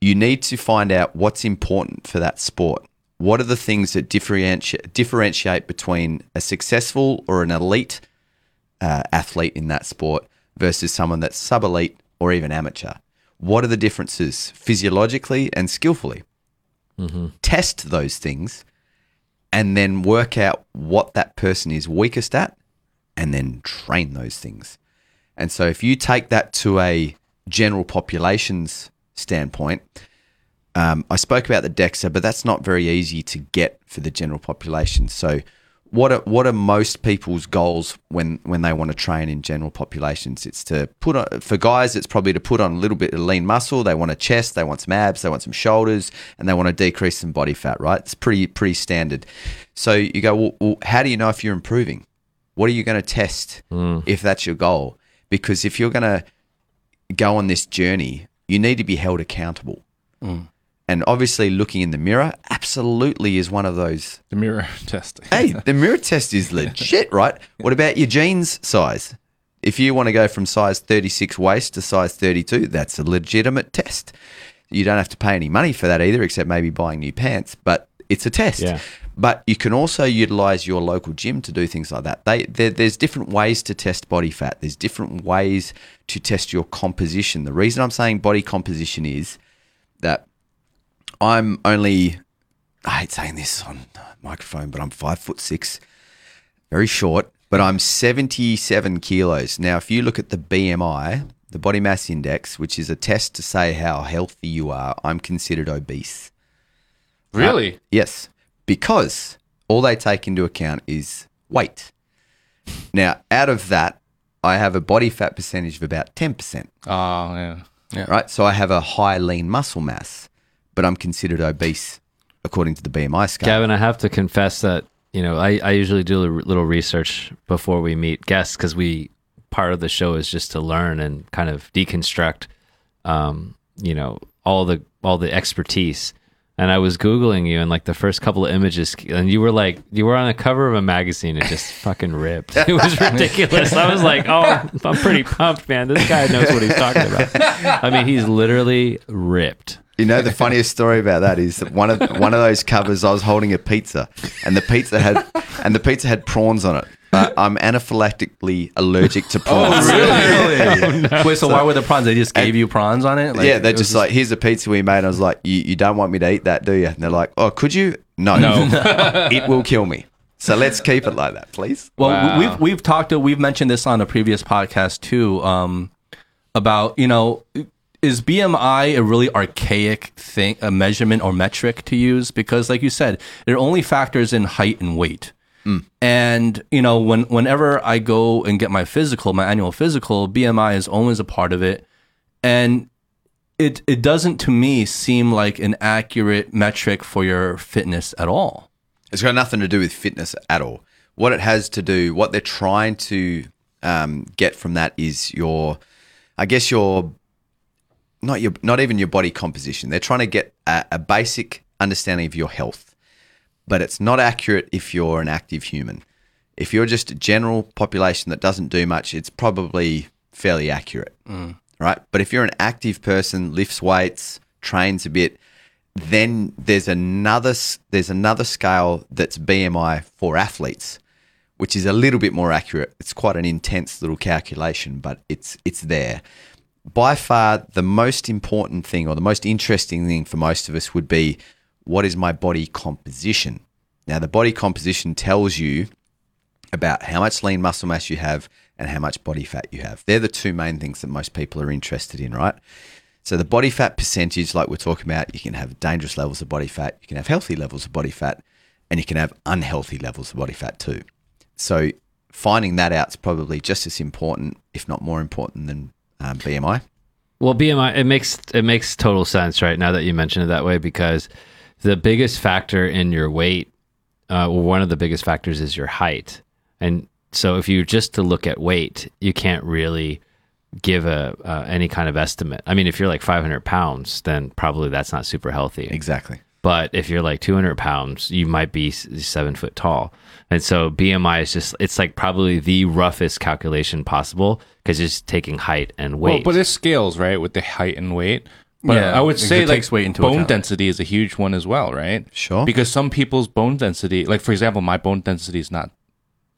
you need to find out what's important for that sport. What are the things that differentiate differentiate between a successful or an elite uh, athlete in that sport versus someone that's sub elite or even amateur? What are the differences physiologically and skillfully? Test those things and then work out what that person is weakest at and then train those things. And so if you take that to a general populations standpoint, um, I spoke about the DEXA, but that's not very easy to get for the general population. So, what are what are most people's goals when when they want to train in general populations? It's to put on for guys. It's probably to put on a little bit of lean muscle. They want a chest. They want some abs. They want some shoulders, and they want to decrease some body fat. Right? It's pretty pretty standard. So you go, well, well how do you know if you're improving? What are you going to test mm. if that's your goal? Because if you're going to go on this journey, you need to be held accountable. Mm. And obviously, looking in the mirror absolutely is one of those. The mirror test. Hey, the mirror test is legit, right? What about your jeans size? If you want to go from size 36 waist to size 32, that's a legitimate test. You don't have to pay any money for that either, except maybe buying new pants, but it's a test. Yeah. But you can also utilize your local gym to do things like that. They, there's different ways to test body fat. There's different ways to test your composition. The reason I'm saying body composition is that I'm only, I hate saying this on microphone, but I'm five foot six, very short, but I'm 77 kilos. Now, if you look at the BMI, the body mass index, which is a test to say how healthy you are, I'm considered obese. Uh, really? Yes, because all they take into account is weight. Now, out of that, I have a body fat percentage of about 10%, Oh ah, yeah. right? So I have a high lean muscle mass, but I'm considered obese according to the BMI scale. Gavin, I have to confess that you know I, I usually do a little research before we meet guests because we part of the show is just to learn and kind of deconstruct, um, you know, all the all the expertise. And I was googling you, and like the first couple of images, and you were like you were on the cover of a magazine and just fucking ripped. It was ridiculous. I was like, oh, I'm pretty pumped, man. This guy knows what he's talking about. I mean, he's literally ripped. You know the funniest story about that is that one of one of those covers I was holding a pizza and the pizza had and the pizza had prawns on it. But I'm anaphylactically allergic to prawns. Oh, really? Wait, so, why were the prawns? They just gave you prawns on it? Like, yeah, they're it was just like, here's a pizza we made. I was like, you, you don't want me to eat that, do you? And they're like, oh, could you? No, No. it will kill me. So let's keep it like that, please. Well, Wow. we've we've talked to we've mentioned this on a previous podcast too um, about you know is BMI a really archaic thing, a measurement or metric to use? Because, like you said, it only factors in height and weight. And you know, when whenever I go and get my physical, my annual physical, BMI is always a part of it, and it it doesn't to me seem like an accurate metric for your fitness at all. It's got nothing to do with fitness at all. What it has to do, what they're trying to um, get from that is your, I guess your, not your, not even your body composition. They're trying to get a, a basic understanding of your health, but it's not accurate if you're an active human. If you're just a general population that doesn't do much, it's probably fairly accurate, mm. right? But if you're an active person, lifts weights, trains a bit, then there's another there's another scale that's BMI for athletes, which is a little bit more accurate. It's quite an intense little calculation, but it's it's there. By far, the most important thing or the most interesting thing for most of us would be what is my body composition. Now, the body composition tells you about how much lean muscle mass you have and how much body fat you have. They're the two main things that most people are interested in, right? So the body fat percentage, like we're talking about, you can have dangerous levels of body fat, you can have healthy levels of body fat, and you can have unhealthy levels of body fat too. So finding that out is probably just as important, if not more important, than um, BMI. Well, BMI it makes it makes total sense right now that you mention it that way because the biggest factor in your weight, uh, well, one of the biggest factors is your height, and so if you just to look at weight, you can't really give a uh, any kind of estimate. I mean, if you're like 500 pounds, then probably that's not super healthy. Exactly. But if you're like 200 pounds, you might be seven foot tall. And so BMI is just, it's like probably the roughest calculation possible because it's taking height and weight. Well, but it scales right with the height and weight. But Yeah, I would say it like takes weight into bone account. density is a huge one as well, right? Sure. Because some people's bone density, like for example, my bone density is not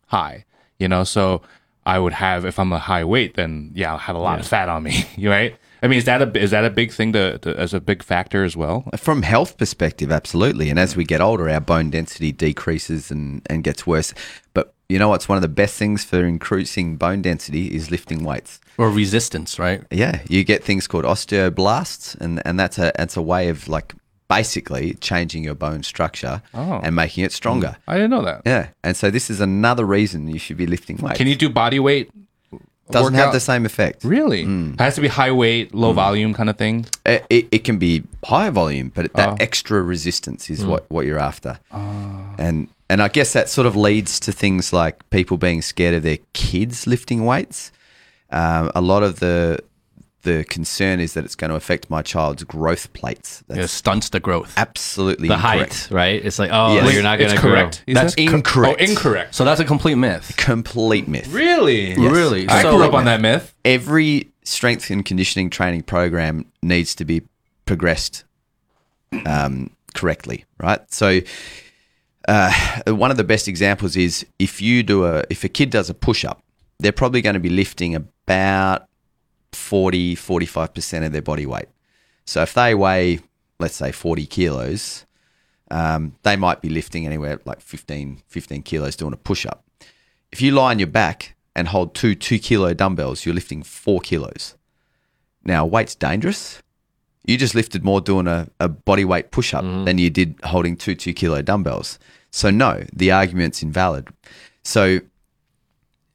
high, you know, so I would have if I'm a high weight, then yeah, I'll have a lot of fat on me, right? I mean, is that a is that a big thing to, to as a big factor as well? From health perspective, absolutely. And as we get older, our bone density decreases and, and gets worse. But you know what's one of the best things for increasing bone density is lifting weights. Or resistance, right? Yeah, you get things called osteoblasts, and, and that's a that's a way of like basically changing your bone structure Oh. and making it stronger. Mm. I didn't know that. Yeah, and so this is another reason you should be lifting weights. Can you do body weight? Doesn't have the same effect. Really? Mm. It has to be high weight, low mm. volume kind of thing. It, it, it can be high volume, but that Oh. extra resistance is mm. what, what you're after. Oh. And and I guess that sort of leads to things like people being scared of their kids lifting weights. Um, a lot of the the concern is that it's going to affect my child's growth plates. That's It stunts the growth. absolutely the incorrect. height, right? It's like, oh, Yes. you're not going to correct. grow. That's said? incorrect. Oh, incorrect. So that's a complete myth. Complete myth. Really? Really? I So- grew up on that myth. Every strength and conditioning training program needs to be progressed um, correctly, right? So, uh, one of the best examples is if you do a if a kid does a push up, they're probably going to be lifting about 40 45% of their body weight. So if they weigh let's say 40 kilos, um, they might be lifting anywhere like 15 15 kilos doing a push up. If you lie on your back and hold two two kilo dumbbells, you're lifting four kilos. Now, weight's dangerous. You just lifted more doing a, a body weight push up than you did holding two two kilo dumbbells. So, no, the argument's invalid. So,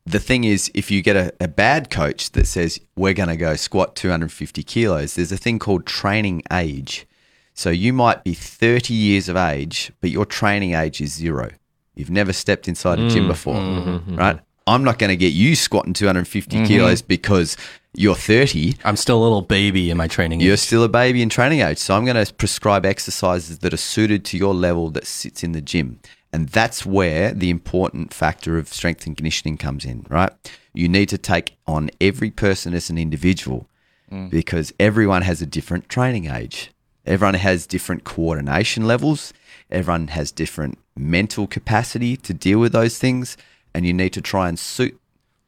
the thing is, if you get a, a bad coach that says, we're going to go squat 250 kilos, there's a thing called training age. So, you might be 30 years of age, but your training age is zero. You've never stepped inside a gym mm. before, mm-hmm, mm-hmm, mm-hmm. right? I'm not going to get you squatting 250 kilos because you're 30. I'm still a little baby in my training. You're age. still a baby in training age. So I'm going to prescribe exercises that are suited to your level that sits in the gym. And that's where the important factor of strength and conditioning comes in, right? You need to take on every person as an individual because everyone has a different training age. Everyone has different coordination levels. Everyone has different mental capacity to deal with those things. And you need to try and suit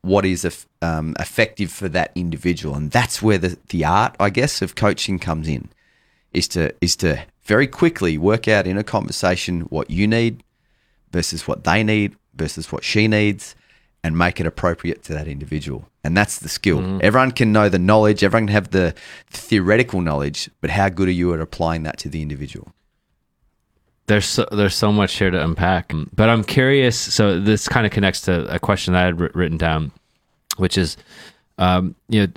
what is um, effective for that individual, and that's where the, the art, I guess, of coaching comes in, is to is to very quickly work out in a conversation what you need versus what they need versus what she needs, and make it appropriate to that individual. And that's the skill. Everyone can know the knowledge, everyone can have the theoretical knowledge, but how good are you at applying that to the individual? there's so, there's so much here to unpack. But I'm curious. So this kind of connects to a question that I had written down, which is, um, you know,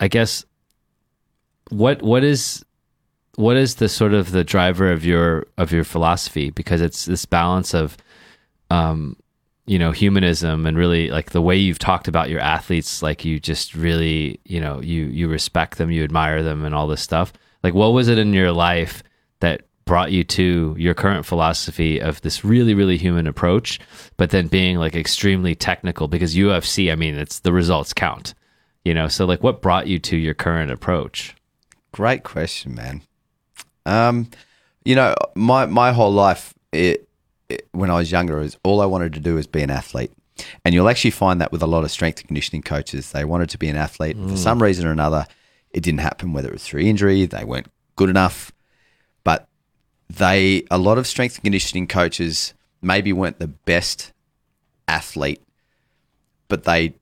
I guess what what is what is the sort of the driver of your of your philosophy? Because it's this balance of, um, you know, humanism and really like the way you've talked about your athletes. Like you just really, you know, you you respect them, you admire them, and all this stuff. Like, what was it in your life that brought you to your current philosophy of this really really human approach but then being like extremely technical because UFC I mean it's the results count you know so like what brought you to your current approach Great question, man. Um, you know, my my whole life, it, it, when I was younger, is all I wanted to do was be an athlete. And you'll actually find that with a lot of strength and conditioning coaches, they wanted to be an athlete for some mm. reason or another. It didn't happen, whether it was through injury, they weren't good enough. But they, a lot of strength and conditioning coaches, maybe weren't the best athlete, but they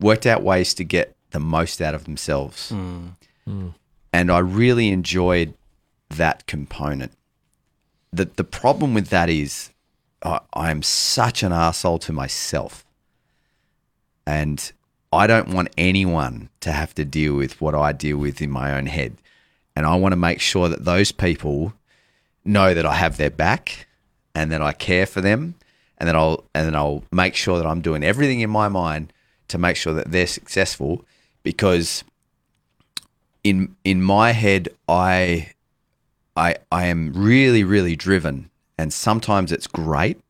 worked out ways to get the most out of themselves mm. Mm. and I really enjoyed that component. The the problem with that is I, I am such an asshole to myself, and I don't want anyone to have to deal with what I deal with in my own head, and I want to make sure that those people know that I have their back, and that I care for them, and then I'll and then I'll make sure that I'm doing everything in my mind to make sure that they're successful, because in in my head I I I am really really driven and sometimes it's great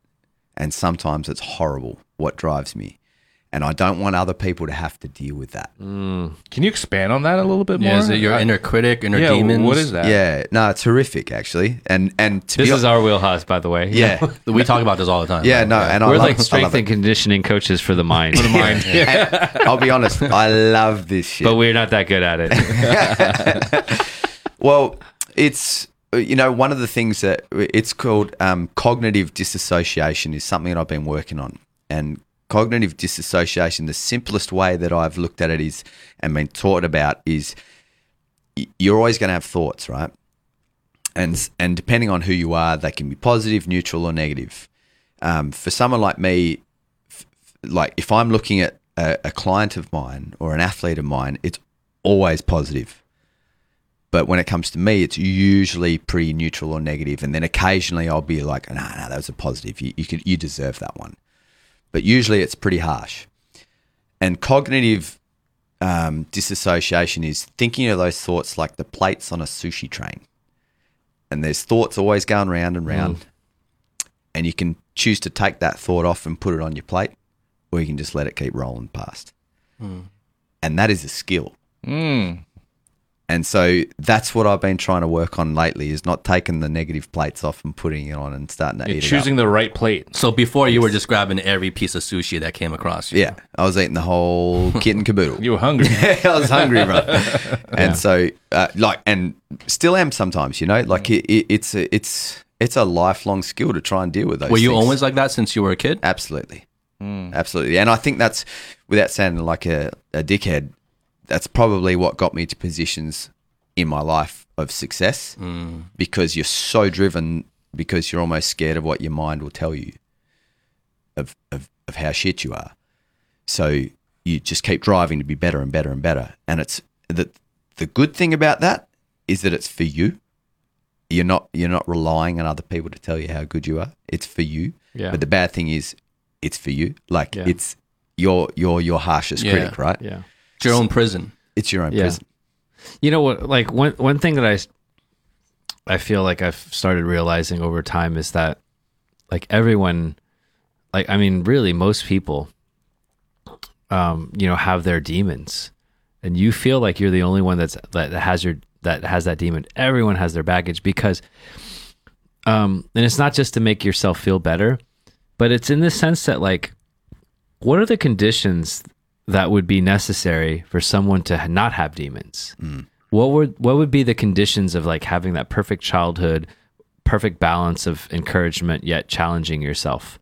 and sometimes it's horrible what drives me and I don't want other people to have to deal with that. Mm. Can you expand on that a little bit more? Yeah, is it your I- inner critic, inner yeah, demons? What is that? Yeah, no, it's horrific actually. And and to this be is our wheelhouse by the way yeah. We talk about this all the time. Yeah, no, and I we're love, like I strength and conditioning coaches for the mind For the mind. it. I'll be honest, I love this shit. but we're not that good at it Well, it's you know one of the things that it's called um, cognitive disassociation is something that I've been working on, and cognitive disassociation. The simplest way that I've looked at it is and been taught about is you're always going to have thoughts, right? And and depending on who you are, they can be positive, neutral, or negative. Um, for someone like me, f- like if I'm looking at a, a client of mine or an athlete of mine, it's always positive but when it comes to me, it's usually pretty neutral or negative, and then occasionally I'll be like, "No, no, that was a positive. You, you could, you deserve that one." But usually it's pretty harsh. And cognitive um, disassociation is thinking of those thoughts like the plates on a sushi train. And there's thoughts always going round and round. And you can choose to take that thought off and put it on your plate, or you can just let it keep rolling past. And that is a skill. Mm. And so that's what I've been trying to work on lately is not taking the negative plates off and putting it on and starting to You're eat choosing the right plate. So before you were just grabbing every piece of sushi that came across you. Yeah, I was eating the whole kit and caboodle. You were hungry. I was hungry, bro. And so, uh, like, and still am sometimes. You know, like it, it, it's a, it's it's a lifelong skill to try and deal with those. Were you things. always like that since you were a kid? Absolutely. Absolutely. And I think that's, without sounding like a, a dickhead, that's probably what got me to positions in my life of success mm. because you're so driven because you're almost scared of what your mind will tell you of, of, of how shit you are. So you just keep driving to be better and better and better. And it's the, the good thing about that is that it's for you. You're not you're not relying on other people to tell you how good you are. It's for you. Yeah. But the bad thing is it's for you. Like Yeah. it's your your your harshest Yeah. critic, right? Yeah. It's your own prison. It's your own Yeah. prison. You know what? Like one one thing that I I feel like I've started realizing over time is that like everyone, like I mean, really most people, um, you know, have their demons, and you feel like you're the only one that's that has your that has that demon. Everyone has their baggage because, um, and it's not just to make yourself feel better, but it's in the sense that like, what are the conditions that would be necessary for someone to not have demons? What would what would be the conditions of like having that perfect childhood, perfect balance of encouragement yet challenging yourself?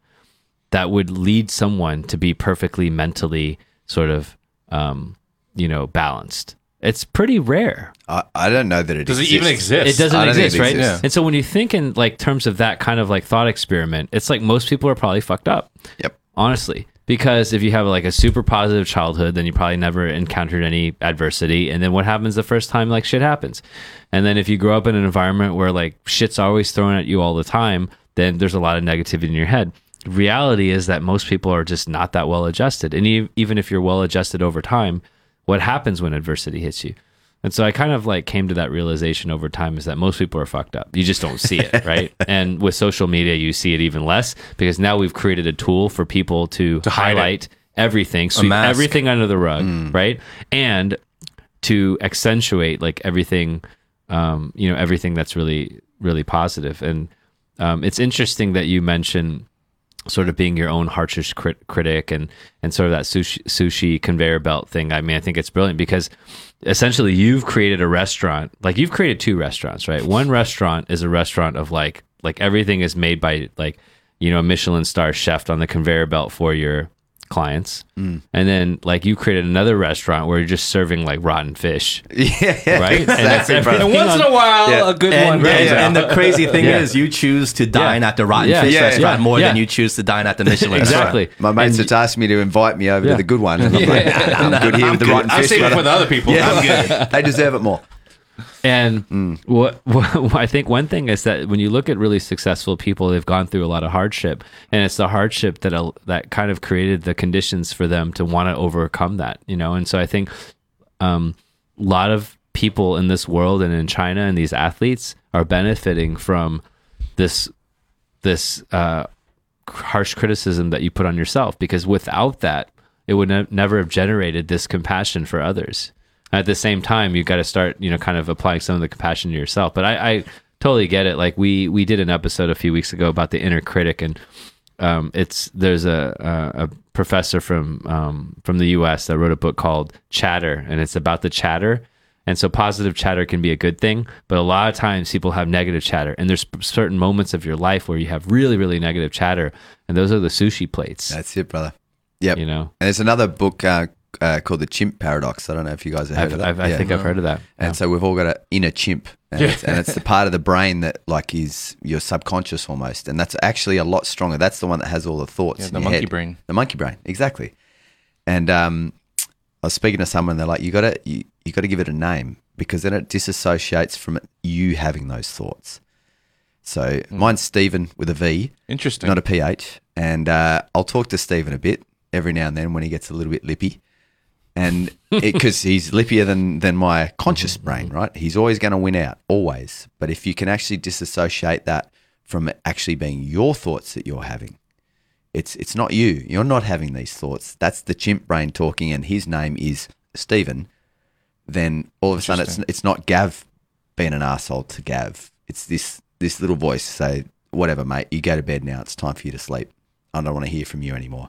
That would lead someone to be perfectly mentally sort of, um, you know, balanced. It's pretty rare. I, I don't know that it Does it even exist? It doesn't I don't think exist, it right? exists. And so when you think in like terms of that kind of like thought experiment, it's like most people are probably fucked up. Yep. Honestly. Because if you have like a super positive childhood, then you probably never encountered any adversity. And then what happens the first time like shit happens? And then if you grow up in an environment where like shit's always thrown at you all the time, then there's a lot of negativity in your head. Reality is that most people are just not that well adjusted. And even if you're well adjusted over time, what happens when adversity hits you? And so I kind of like came to that realization over time is that most people are fucked up. You just don't see it, right? and with social media, you see it even less because now we've created a tool for people to, To it. highlight everything, sweep everything under the rug, right? And to accentuate like everything, um, you know, everything that's really, really positive. And um, it's interesting that you mention sort of being your own harshest crit- critic and and sort of that sushi sushi conveyor belt thing. I mean, I think it's brilliant because essentially you've created a restaurant. Like you've created two restaurants, right? One restaurant is a restaurant of like like everything is made by like you know a Michelin star chef on the conveyor belt for your clients. Mm. And then like you created another restaurant where you're just serving like rotten fish, yeah, right? and that's exactly, brother. and once in a while, Yeah. a good And, one. and, comes and the crazy thing Yeah. is, you choose to dine Yeah. at the Rotten Yeah. Fish Yeah, restaurant yeah. more than you choose to dine at the Michelin Exactly. restaurant. My mates And- have asked me to invite me over Yeah. to the good one. And I'm like, nah, nah, I'm good here with the rotten I'm fish. saving it brother. for the other people. I'm good. they deserve it more. And what, what I think one thing is that when you look at really successful people, they've gone through a lot of hardship, and it's the hardship that uh, that kind of created the conditions for them to want to overcome that, you know. And so I think um, a lot of people in this world and in China and these athletes are benefiting from this this uh, harsh criticism that you put on yourself because without that, it would ne- never have generated this compassion for others. At the same time, you got to start, you know, kind of applying some of the compassion to yourself. But I, I totally get it. Like we we did an episode a few weeks ago about the inner critic, and um, it's there's a, a a professor from um, from the U.S. that wrote a book called Chatter, and it's about the chatter. And so positive chatter can be a good thing, but a lot of times people have negative chatter, and there's certain moments of your life where you have really really negative chatter, and those are the sushi plates. That's it, brother. Yep. you know, And there's another book uh, uh, called The Chimp Paradox. I don't know if you guys have heard I've, of that. I've, I Yeah. think I've heard of that. And so we've all got an inner chimp, and, it's, and it's the part of the brain that like is your subconscious almost, and that's actually a lot stronger. That's the one that has all the thoughts. Yeah, in the your monkey head. brain. The monkey brain, exactly. And um, I was speaking to someone. They're like, you got to you, you got to give it a name because then it disassociates from it, you having those thoughts. So mine's Stephen with a V, Interesting. not a PH. And uh, I'll talk to Stephen a bit every now and then when he gets a little bit lippy. And because he's lippier than than my conscious brain, right? He's always going to win out, always. But if you can actually disassociate that from it actually being your thoughts that you're having, it's it's not you. You're not having these thoughts. That's the chimp brain talking, and his name is Stephen. Then all of a sudden, it's it's not Gav being an asshole to Gav. It's this this little voice say, "Whatever, mate. You go to bed now. It's time for you to sleep. I don't want to hear from you anymore."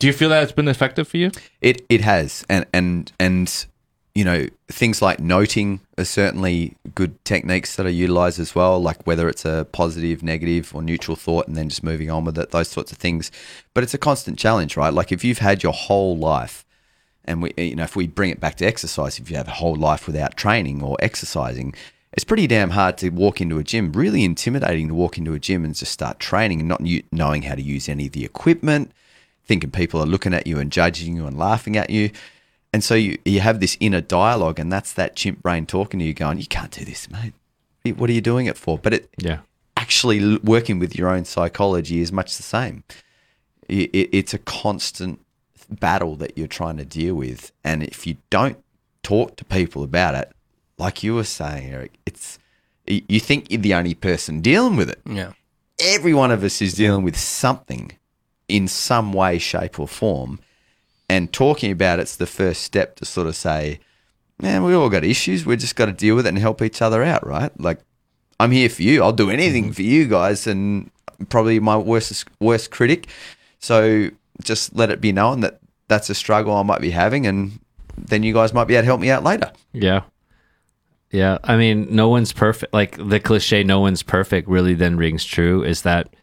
Do you feel that it's been effective for you? It it has, and and and you know things like noting are certainly good techniques that are utilized as well. Like whether it's a positive, negative, or neutral thought, and then just moving on with it. Those sorts of things. But it's a constant challenge, right? Like if you've had your whole life, and we you know if we bring it back to exercise, if you have a whole life without training or exercising. It's pretty damn hard to walk into a gym. Really intimidating to walk into a gym and just start training and not knowing how to use any of the equipment, thinking people are looking at you and judging you and laughing at you. And so you, you have this inner dialogue, and that's that chimp brain talking to you, going, You can't do this, mate. What are you doing it for? But it Yeah. actually working with your own psychology is much the same. I- i- It's a constant battle that you're trying to deal with. And if you don't talk to people about it, like you were saying, Eric, it's you think you're the only person dealing with it Yeah. every one of us is dealing with something in some way, shape, or form. And talking about it's the first step to sort of say, man, we all got issues. We just got to deal with it and help each other out, right? Like, I'm here for you. I'll do anything mm-hmm. for you guys, and probably my worst worst critic. So just let it be known that that's a struggle I might be having, and then you guys might be able to help me out later. Yeah. Yeah. I mean, no one's perfect. Like the cliche, no one's perfect really then rings true is that,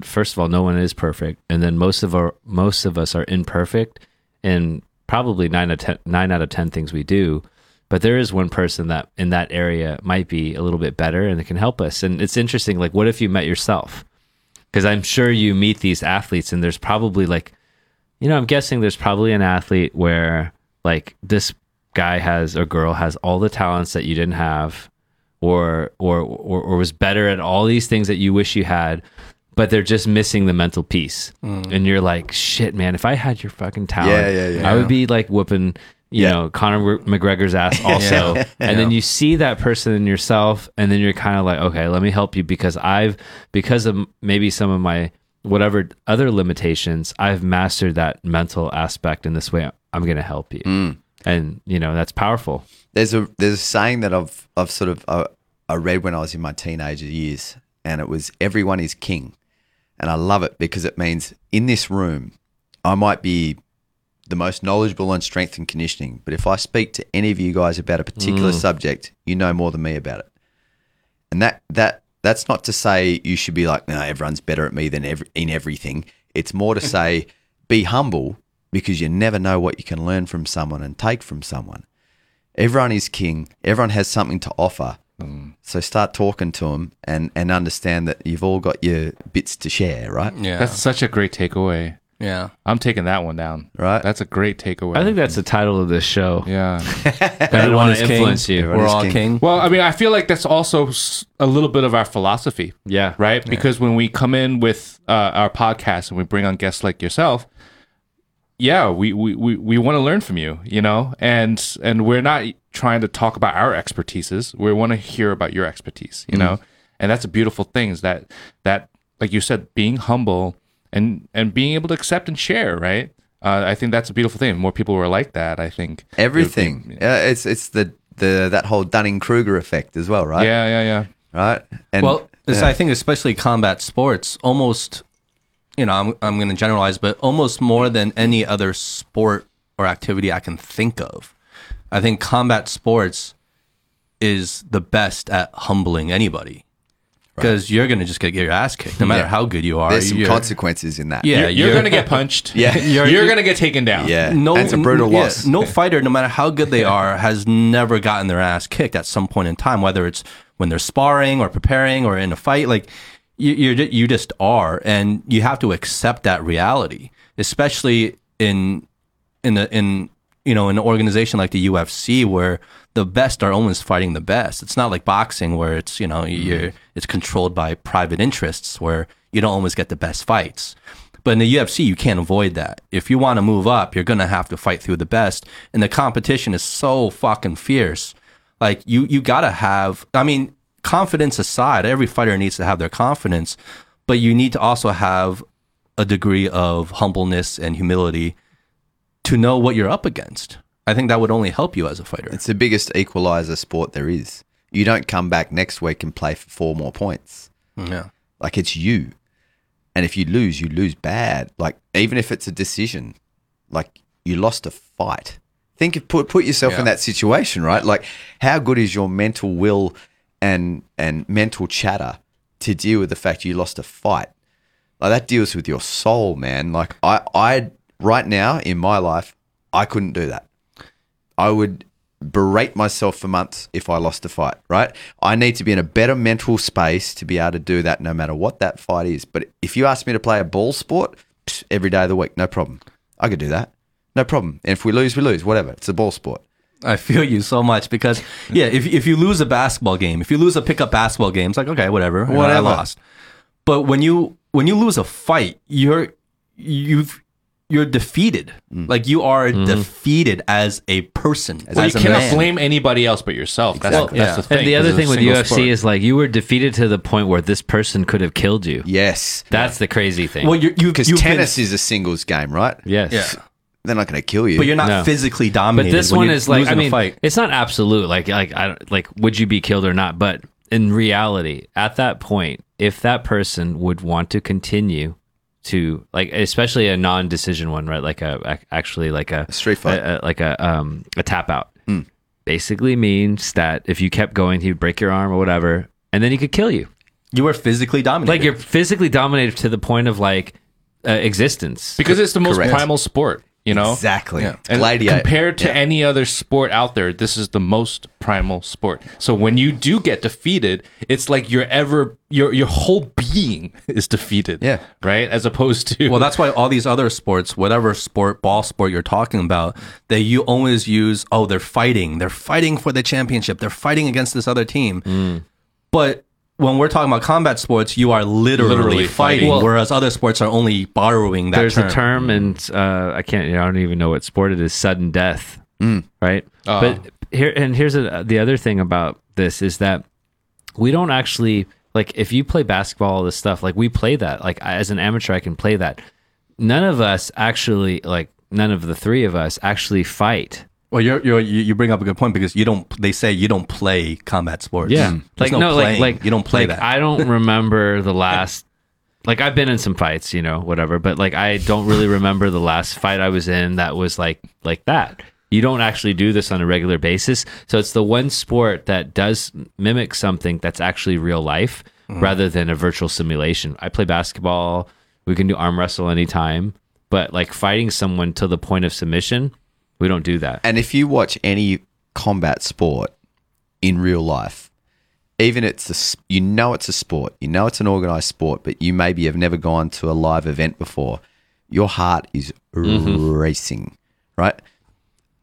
first of all, no one is perfect. And then most of our, most of us are imperfect and probably nine out of 10, nine out of 10 things we do. But there is one person that in that area might be a little bit better and it can help us. And it's interesting. Like, what if you met yourself? Because I'm sure you meet these athletes and there's probably like, you know, I'm guessing there's probably an athlete where like this guy has or girl has all the talents that you didn't have or or or, or was better at all these things that you wish you had but they're just missing the mental piece and you're like shit man if i had your fucking talent Yeah, yeah, yeah. i would be like whooping you know conor mcgregor's ass also. And then you see that person in yourself and then you're kind of like okay let me help you because i've because of maybe some of my whatever other limitations i've mastered that mental aspect in this way i'm going to help you. And you know that's powerful. There's a there's a saying that I've I've sort of uh, I read when I was in my teenager years, and it was everyone is king, and I love it because it means in this room, I might be the most knowledgeable on strength and conditioning, but if I speak to any of you guys about a particular mm. subject, you know more than me about it, and that that that's not to say you should be like no everyone's better at me than every, in everything. It's more to say be humble because you never know what you can learn from someone and take from someone everyone is king. Everyone has something to offer. So start talking to them and, and understand that you've all got your bits to share, right? Yeah. That's such a great takeaway. yeah. I'm taking that one down. Right. That's a great takeaway. i think that's the title of this show yeah. everyone is to king. influence you Everyone We're all king. king. Well, I mean, I feel like that's also a little bit of our philosophy, yeah right? Because when we come in with uh, our podcast and we bring on guests like yourself, yeah, we we, we, we want to learn from you, you know, and and we're not trying to talk about our expertises. We want to hear about your expertise, you know, and that's a beautiful thing. Is that that like you said, being humble and and being able to accept and share, right? Uh, I think that's a beautiful thing. More people were like that. I think it would be- Everything. Yeah, it's it's the, the that whole Dunning Kruger effect as well, right? Yeah, yeah, yeah. Right. And Well, it's, yeah. I think especially combat sports, almost, you know, I'm, I'm going to generalize, but almost more than any other sport or activity I can think of, I think combat sports is the best at humbling anybody. Because you're going to just get your ass kicked, no matter Yeah. how good you are. there's some consequences in that. Yeah, you're, you're gonna get punched. Yeah. you're, You're- gonna get taken down. Yeah. no, That's a brutal yeah, loss. No fighter, no matter how good they are, has never gotten their ass kicked at some point in time, whether it's when they're sparring or preparing or in a fight. Like you, you're, you just are, and you have to accept that reality, especially in in the in you know an organization like the UFC where the best are always fighting the best. It's not like boxing where it's you know you're mm-hmm. it's controlled by private interests where you don't always get the best fights. But in the UFC, you can't avoid that. If you want to move up, you're gonna have to fight through the best, and the competition is so fucking fierce. Like you, you gotta have. I mean, confidence aside, every fighter needs to have their confidence, but you need to also have a degree of humbleness and humility to know what you're up against. I think that would only help you as a fighter. It's the biggest equalizer sport there is. You don't come back next week and play for four more points. Mm, yeah. Like it's you. And if you lose, you lose bad. Like even if it's a decision, like you lost a fight. Think of put put yourself Yeah. in that situation, right? Like how good is your mental will and and mental chatter to deal with the fact you lost a fight? Like that deals with your soul, man. Like I I right now in my life, I couldn't do that. I would berate myself for months if I lost a fight, right? I need to be in a better mental space to be able to do that no matter what that fight is. But if you ask me to play a ball sport every day of the week, no problem. I could do that. No problem. And if we lose, we lose. Whatever. It's a ball sport. I feel you so much because yeah, if if you lose a basketball game, if you lose a pickup basketball game, it's like okay, whatever, you know, I lost. But when you when you lose a fight, you're you've you're defeated. Mm. Like you are mm-hmm. defeated as a person, as, Well, you a cannot man. blame anybody else but yourself. That's, Exactly. that's Yeah. the thing. and the other thing with UFC sport. is like you were defeated to the point where this person could have killed you. Yes. That's the crazy thing. Well, you you Because you've been- tennis is a singles game, right? yes. yeah, They're not going to kill you. but you're not No. physically But dominated. this when one you're is like I losing a mean, fight. it's not absolute. Like like I don't like would you be killed or not? But in reality, at that point, if that person would want to continue to like, especially a non-decision one, right? Like a ac- actually like a, straight fight. a- a- like a um a tap out, basically means that if you kept going, he would break your arm or whatever, and then he could kill you. you were physically dominated. Like you're physically dominated to the point of like uh, existence. because it's the most Correct. primal sport. You know, exactly. Yeah. And Gladiator. compared to any other sport out there, this is the most primal sport. So when you do get defeated, it's like your ever your your whole being is defeated. Yeah. Right? As opposed to Well, that's why all these other sports, whatever sport, ball sport you're talking about, that you always use, oh, they're fighting. They're fighting for the championship. They're fighting against this other team. Mm. But when we're talking about combat sports, you are literally, Literally fighting, fighting. Well- whereas other sports are only borrowing that There's term. a term, and uh, I can't. I don't even know what sport it is. Sudden death, right? Oh. But here and here's a, the other thing about this is that we don't actually like if you play basketball, all this stuff. Like we play that. Like I- as an amateur, I can play that. None of us actually like. None of the three of us actually fight. Well, you're, you're, you you bring up a good point because you don't. They say you don't play combat sports. There's like no, no, like like you don't play like, that. I don't remember the last. Like I've been in some fights, you know, whatever, but like I don't really remember the last fight I was in that was like like that. You don't actually do this on a regular basis, so it's the one sport that does mimic something that's actually real life mm. rather than a virtual simulation. I play basketball. We can do arm wrestle anytime, but like fighting someone to the point of submission, we don't do that. And if you watch any combat sport in real life, even it's a, you know it's a sport, you know it's an organized sport, but you maybe have never gone to a live event before. Your heart is mm-hmm. racing, right?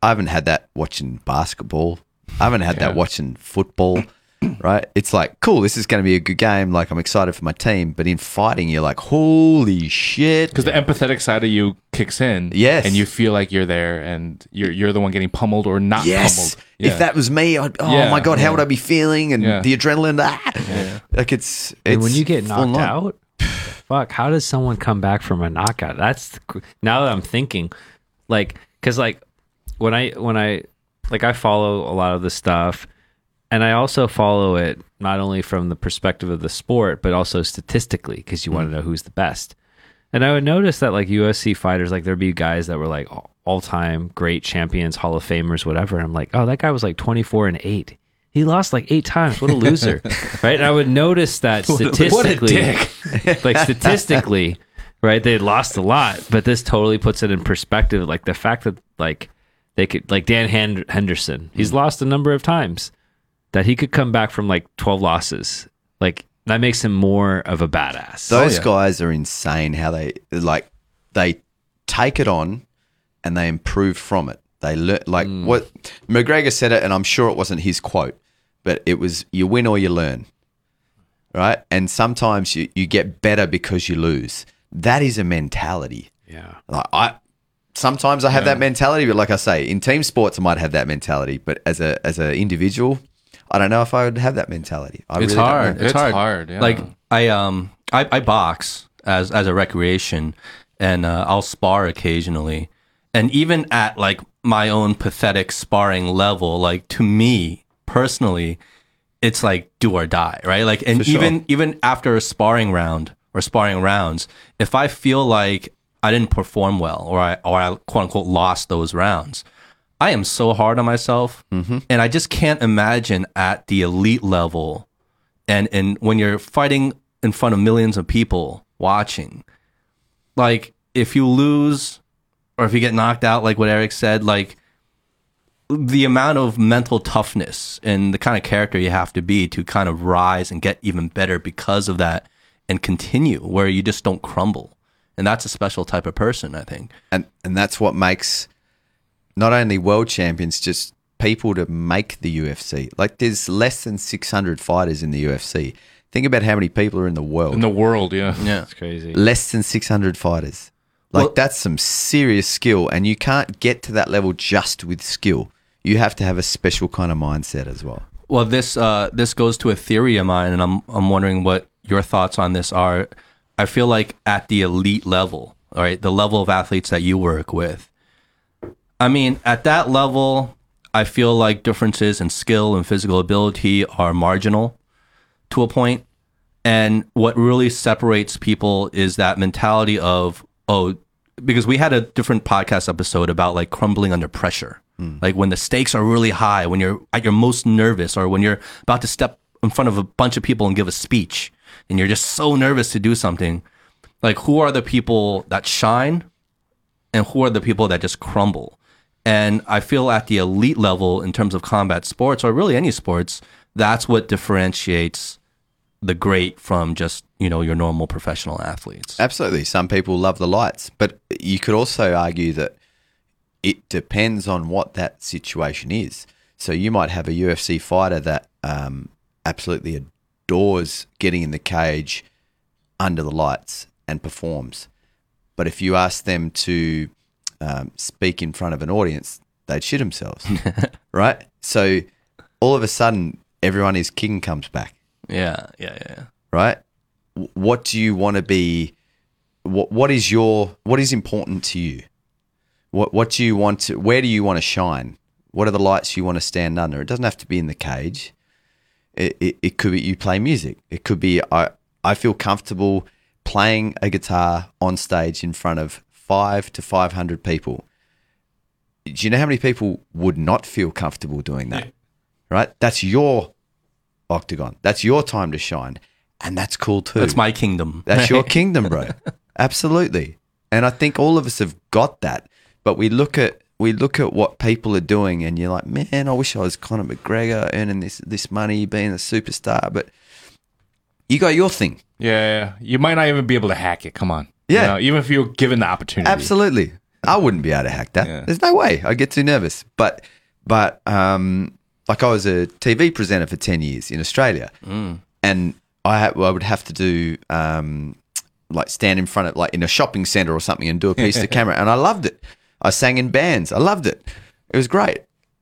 I haven't had that watching basketball. I haven't had that watching football, right? It's like, cool, this is going to be a good game. Like, I'm excited for my team. But in fighting, you're like, holy shit. because the empathetic side of you kicks in, Yes. and you feel like you're there, and you're you're the one getting pummeled or not Yes. pummeled. Yeah. If that was me, I'd, oh Yeah, my god, yeah. how would I be feeling? And Yeah. the adrenaline, ah. like it's, it's And when you get knocked on. out, fuck, how does someone come back from a knockout? That's the, now that I'm thinking, like, because like when I when I like I follow a lot of the stuff, and I also follow it not only from the perspective of the sport, but also statistically because you want to know who's the best. And I would notice that like UFC fighters, like there'd be guys that were like all time great champions, Hall of Famers, whatever. And I'm like, oh, that guy was like 24 and eight. He lost like eight times. What a loser, right? And I would notice that statistically, like statistically, right? They lost a lot, but this totally puts it in perspective. Like the fact that like they could, like Dan Hen- Henderson, he's lost a number of times. That he could come back from like 12 losses, like that makes him more of a badass. Those oh, yeah. guys are insane. How they like they take it on and they improve from it. They learn like hmm. what McGregor said it, and I'm sure it wasn't his quote, but it was you win or you learn, right? And sometimes you, you get better because you lose. that is a mentality. Yeah. Like I sometimes I have that mentality, but like I say, in team sports I might have that mentality, but as a as an individual, I don't know if I would have that mentality. I it's really hard. It's, It's hard. hard, yeah. Like I um I, I box as as a recreation, and uh, I'll spar occasionally, and even at like my own pathetic sparring level, like to me personally, it's like do or die, right? Like, and sure. even even after a sparring round or sparring rounds, if I feel like I didn't perform well or I or I quote unquote lost those rounds, I am so hard on myself, mm-hmm. and I just can't imagine at the elite level, and and when you're fighting in front of millions of people watching, like if you lose or if you get knocked out, like what Eric said, like the amount of mental toughness and the kind of character you have to be to kind of rise and get even better because of that and continue where you just don't crumble. And that's a special type of person, I think. and and that's what makes not only world champions just people to make the UFC. Like there's less than 600 fighters in the UFC. Think about how many people are in the world. in the world, yeah. Yeah. It's crazy. less than 600 fighters. Like Well- that's some serious skill and you can't get to that level just with skill. You have to have a special kind of mindset as well. Well, this uh, this goes to a theory of mine, and I'm I'm wondering what your thoughts on this are. I feel like at the elite level, all right, the level of athletes that you work with. I mean, at that level, I feel like differences in skill and physical ability are marginal to a point. And what really separates people is that mentality of, oh, because we had a different podcast episode about like crumbling under pressure. Hmm. Like when the stakes are really high, when you're at your most nervous, or when you're about to step in front of a bunch of people and give a speech, and you're just so nervous to do something. Like, who are the people that shine and who are the people that just crumble? And I feel at the elite level, in terms of combat sports or really any sports, that's what differentiates the great from just you know your normal professional athletes. Absolutely. Some people love the lights, but you could also argue that it depends on what that situation is. So you might have a UFC fighter that um, absolutely adores getting in the cage under the lights and performs. But if you ask them to um, speak in front of an audience, they'd shit themselves, right? So all of a sudden, everyone is king comes back Yeah, yeah, yeah. right? What do you want to be? What What is your What is important to you? What What do you want to? Where do you want to shine? What are the lights you want to stand under? It doesn't have to be in the cage. It, it, it could be you play music. It could be I I feel comfortable playing a guitar on stage in front of five to five hundred people. Do you know how many people would not feel comfortable doing that? Right? That's your octagon. That's your time to shine. And that's cool too. That's my kingdom. That's your kingdom, bro. Absolutely. And I think all of us have got that. But we look at we look at what people are doing and you're like, man, I wish I was Conor McGregor earning this this money, being a superstar. But you got your thing. Yeah, yeah. You might not even be able to hack it. Come on. Yeah. You know, even if you're given the opportunity. Absolutely. I wouldn't be able to hack that. Yeah. There's no way. I get too nervous. But but um like I was a TV presenter for 10 years in Australia. And I ha- I would have to do um like stand in front of like in a shopping center or something and do a piece to camera and I loved it. I sang in bands. I loved it. It was great.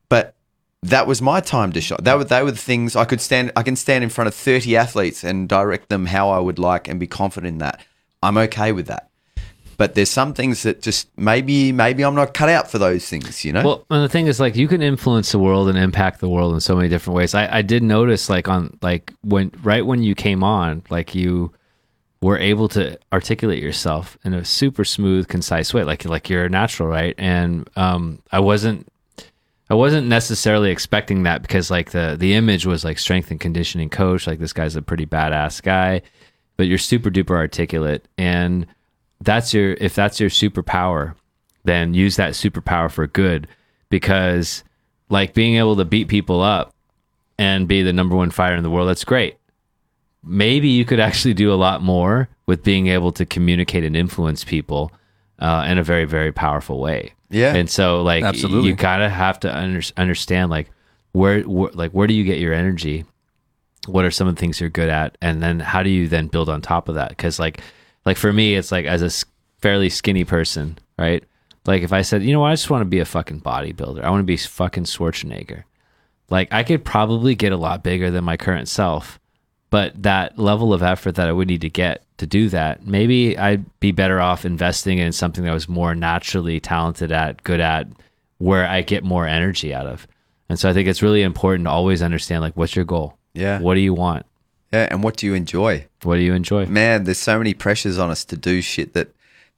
But that was my time to shot. That were they were the things I could stand. I can stand in front of thirty athletes and direct them how I would like and be confident in that. I'm okay with that. But there's some things that just maybe maybe I'm not cut out for those things. You know. Well, and the thing is, like, you can influence the world and impact the world in so many different ways. I, I did notice, like, on like when right when you came on, like you were able to articulate yourself in a super smooth, concise way, like like you're natural, right? And um, I wasn't. I wasn't necessarily expecting that because like the the image was like strength and conditioning coach, like this guy's a pretty badass guy, but you're super duper articulate and that's your if that's your superpower, then use that superpower for good because like being able to beat people up and be the number one fighter in the world, that's great. Maybe you could actually do a lot more with being able to communicate and influence people uh, in a very, very powerful way. Yeah. And so, like, Absolutely. you gotta have to under- understand, like, where, where, like, where do you get your energy? What are some of the things you're good at, and then how do you then build on top of that? Because, like, Like for me, it's like as a fairly skinny person, right? Like if I said, you know what, I just want to be a fucking bodybuilder. I want to be fucking Schwarzenegger. Like I could probably get a lot bigger than my current self, but that level of effort that I would need to get to do that, maybe I'd be better off investing in something that I was more naturally talented at, good at, where I get more energy out of. And so I think it's really important to always understand like what's your goal? Yeah. What do you want? Yeah, and what do you enjoy? What do you enjoy? Man, there's so many pressures on us to do shit that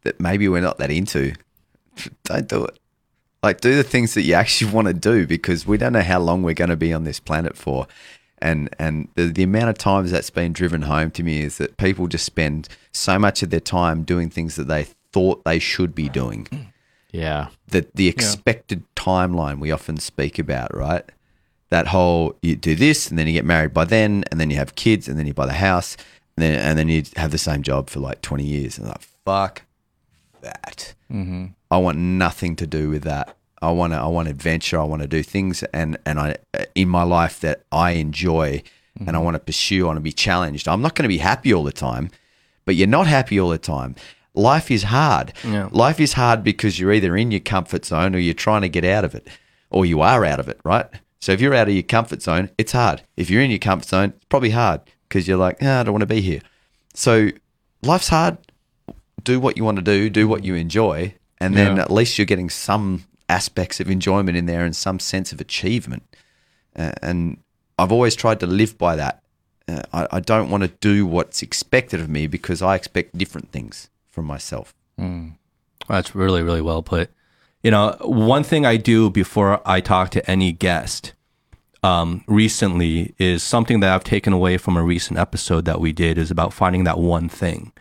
that maybe we're not that into. Don't do it. Like do the things that you actually want to do because we don't know how long we're going to be on this planet for. And and the, the amount of times that's been driven home to me is that people just spend so much of their time doing things that they thought they should be doing. Yeah. that the expected timeline we often speak about, right? That whole you do this and then you get married by then, and then you have kids, and then you buy the house, and then and then you have the same job for like twenty years, and like fuck that. Mm-hmm. I want nothing to do with that. I want to I want adventure. I want to do things and and I in my life that I enjoy and I mm-hmm. want to pursue. I want to be challenged. I'm not going to be happy all the time, but you're not happy all the time. Life is hard. Yeah. Life is hard because you're either in your comfort zone or you're trying to get out of it, or you are out of it, right? So if you're out of your comfort zone, it's hard. If you're in your comfort zone, it's probably hard because you're like, ah, I don't want to be here. So life's hard. Do what you want to do, do what you enjoy, and then Yeah. at least you're getting some aspects of enjoyment in there and some sense of achievement. Uh, and I've always tried to live by that. Uh, I, I don't want to do what's expected of me because I expect different things from myself. That's really, really well put. You know, one thing I do before I talk to any guest um, recently is something that I've taken away from a recent episode that we did is about finding that one thing.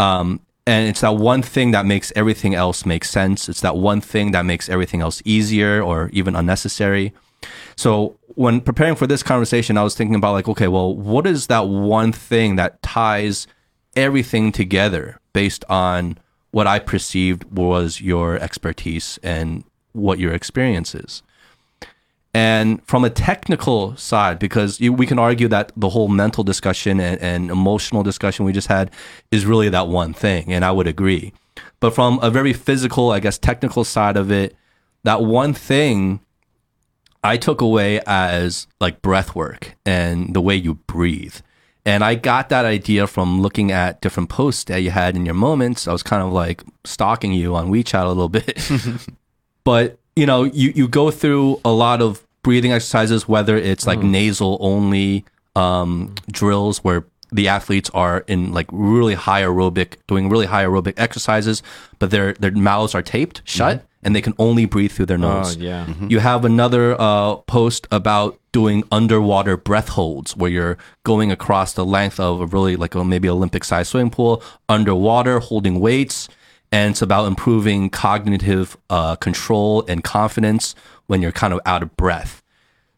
Um, and it's that one thing that makes everything else make sense. It's that one thing that makes everything else easier or even unnecessary. So when preparing for this conversation, I was thinking about like, okay, well, what is that one thing that ties everything together based on what I perceived was your expertise and what your experience is? And from a technical side, because you, we can argue that the whole mental discussion and, and emotional discussion we just had is really that one thing, and I would agree. But from a very physical, I guess, technical side of it, that one thing I took away as like breath work and the way you breathe. And I got that idea from looking at different posts that you had in your moments. I was kind of like stalking you on WeChat a little bit. but, you know, you, you go through a lot of breathing exercises, whether it's like nasal only um, drills where the athletes are in like really high aerobic, doing really high aerobic exercises, but their, their mouths are taped shut and they can only breathe through their nose. yeah. You have another uh, post about doing underwater breath holds where you're going across the length of a really like a maybe Olympic sized swimming pool underwater holding weights. And it's about improving cognitive uh, control and confidence when you're kind of out of breath.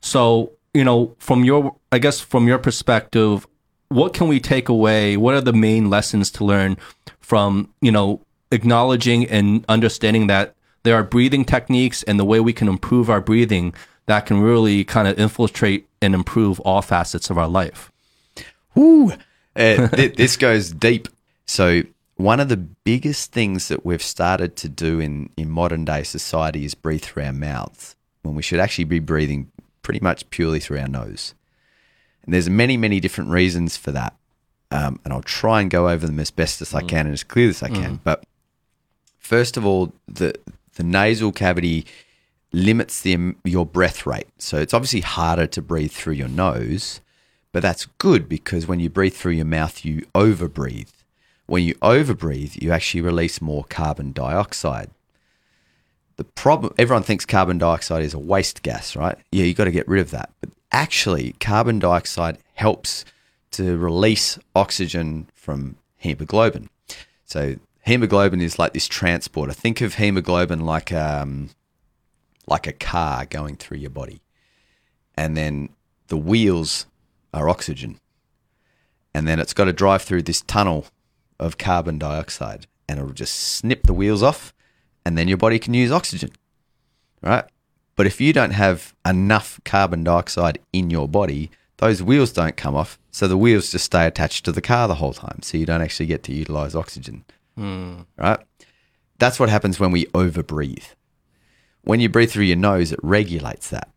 So, you know, from your, I guess, from your perspective, what can we take away? What are the main lessons to learn from, you know, acknowledging and understanding that there are breathing techniques and the way we can improve our breathing that can really kind of infiltrate and improve all facets of our life? Woo! Uh, th- this goes deep. So, one of the biggest things that we've started to do in, in modern day society is breathe through our mouths when we should actually be breathing pretty much purely through our nose. And there's many, many different reasons for that. Um, and I'll try and go over them as best as I can and as clear as I can. But first of all, the the nasal cavity limits the your breath rate. So it's obviously harder to breathe through your nose, but that's good because when you breathe through your mouth, you overbreathe. When you overbreathe, you actually release more carbon dioxide. The problem everyone thinks carbon dioxide is a waste gas, right? Yeah, you got to get rid of that. But actually, carbon dioxide helps to release oxygen from hemoglobin. So hemoglobin is like this transporter. Think of hemoglobin like um, like a car going through your body, and then the wheels are oxygen, and then it's got to drive through this tunnel of carbon dioxide, and it'll just snip the wheels off, and then your body can use oxygen, right? But if you don't have enough carbon dioxide in your body, those wheels don't come off, so the wheels just stay attached to the car the whole time, so you don't actually get to utilize oxygen. Right? That's what happens when we overbreathe. When you breathe through your nose, it regulates that.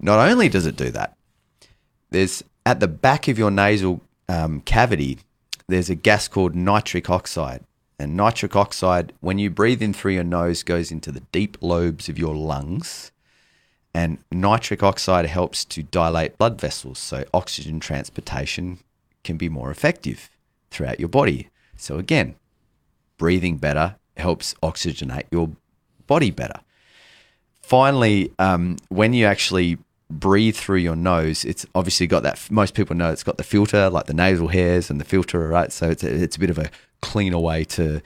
Not only does it do that, there's at the back of your nasal um, cavity, there's a gas called nitric oxide. And nitric oxide, when you breathe in through your nose, goes into the deep lobes of your lungs. And nitric oxide helps to dilate blood vessels, so oxygen transportation can be more effective throughout your body. So, again, breathing better helps oxygenate your body better. Finally, um, when you actually breathe through your nose, it's obviously got that. Most people know it's got the filter, like the nasal hairs and the filter, right? So it's a, it's a bit of a cleaner way to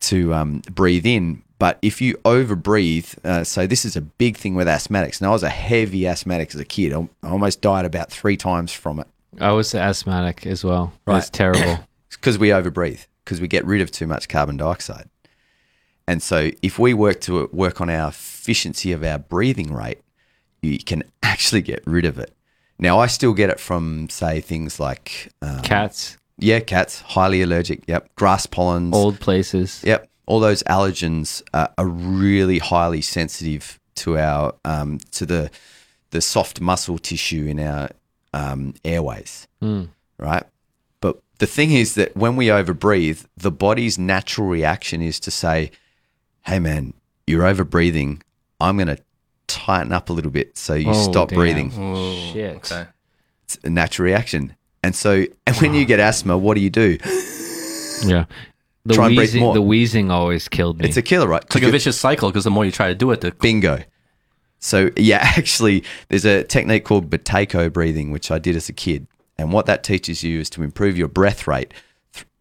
to um, breathe in. But if you over breathe, uh, so this is a big thing with asthmatics. Now, I was a heavy asthmatic as a kid. I almost died about three times from it. I was asthmatic as well. Right. It's terrible. because we overbreathe because we get rid of too much carbon dioxide. And so, if we work to work on our efficiency of our breathing rate, you can actually get rid of it. Now, I still get it from, say, things like um, Cats, yeah, cats, highly allergic. Yep, grass pollens. old places. Yep, all those allergens are, are really highly sensitive to our um, to the the soft muscle tissue in our um, airways, right? But the thing is that when we overbreathe, the body's natural reaction is to say, "Hey, man, you're overbreathing. I'm going to tighten up a little bit so you Oh, stop damn. breathing." Oh, shit. Okay. It's a natural reaction. And so, and when you get asthma, what do you do? Yeah. The Try and wheezing, more. the wheezing always killed me. It's a killer, right? It's like a vicious cycle because the more you try to do it, the Bingo. So yeah, actually, there's a technique called Buteyko breathing, which I did as a kid, and what that teaches you is to improve your breath rate.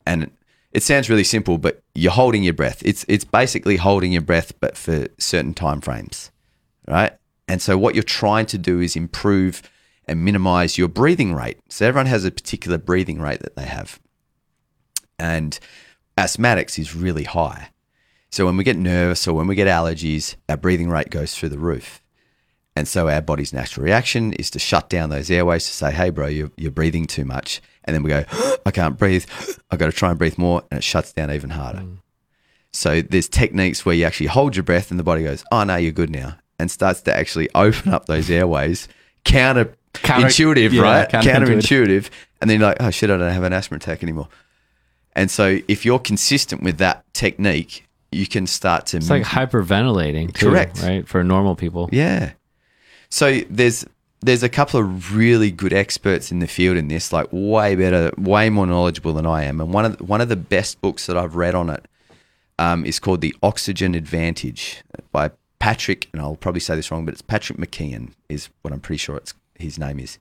And it sounds really simple, but you're holding your breath. It's it's basically holding your breath, but for certain time frames, right? And so what you're trying to do is improve and minimize your breathing rate. So everyone has a particular breathing rate that they have, and asthmatics is really high. So when we get nervous or when we get allergies, our breathing rate goes through the roof. And so our body's natural reaction is to shut down those airways to say, hey, bro, you're, you're breathing too much. And then we go, I can't breathe. I've got to try and breathe more. And it shuts down even harder. Mm. So there's techniques where you actually hold your breath and the body goes, oh, no, you're good now. And starts to actually open up those airways. Counter intuitive, yeah, right? counterintuitive. Counterintuitive. And then you're like, oh, shit, I don't have an asthma attack anymore. And so if you're consistent with that technique, you can start to It's like hyperventilating, too, Correct. right? For normal people. yeah. So there's there's a couple of really good experts in the field in this, like way better, way more knowledgeable than I am. And one of the, one of the best books that I've read on it um, is called The Oxygen Advantage by Patrick, and I'll probably say this wrong, but it's Patrick McKeown is what I'm pretty sure it's his name is.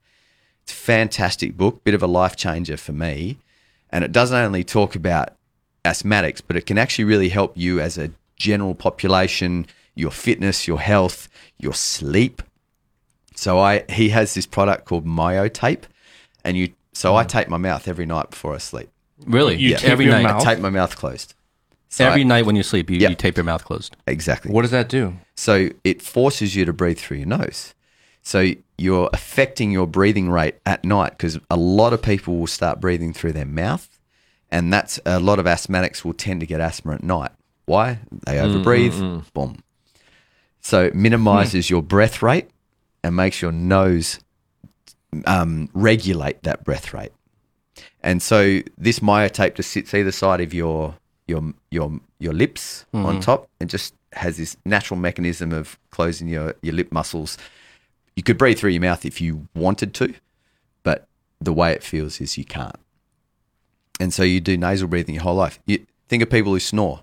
It's a fantastic book, bit of a life changer for me, and it doesn't only talk about asthmatics, but it can actually really help you as a general population, your fitness, your health, your sleep. So I he has this product called Myotape, and you so I mm. tape my mouth every night before I sleep. really You yeah, tape every your night. mouth? I tape my mouth closed. So Every I- night when you sleep, you, Yep. you tape your mouth closed. exactly. What does that do? So it forces you to breathe through your nose. So you're affecting your breathing rate at night because a lot of people will start breathing through their mouth, and that's a lot of asthmatics will tend to get asthma at night. Why? They mm, overbreathe. Mm, Boom. So it minimizes hmm. your breath rate and makes your nose um, regulate that breath rate. And so this myotape just sits either side of your your your your lips on top and just has this natural mechanism of closing your, your lip muscles. You could breathe through your mouth if you wanted to, but the way it feels is you can't. And so you do nasal breathing your whole life. You think of people who snore.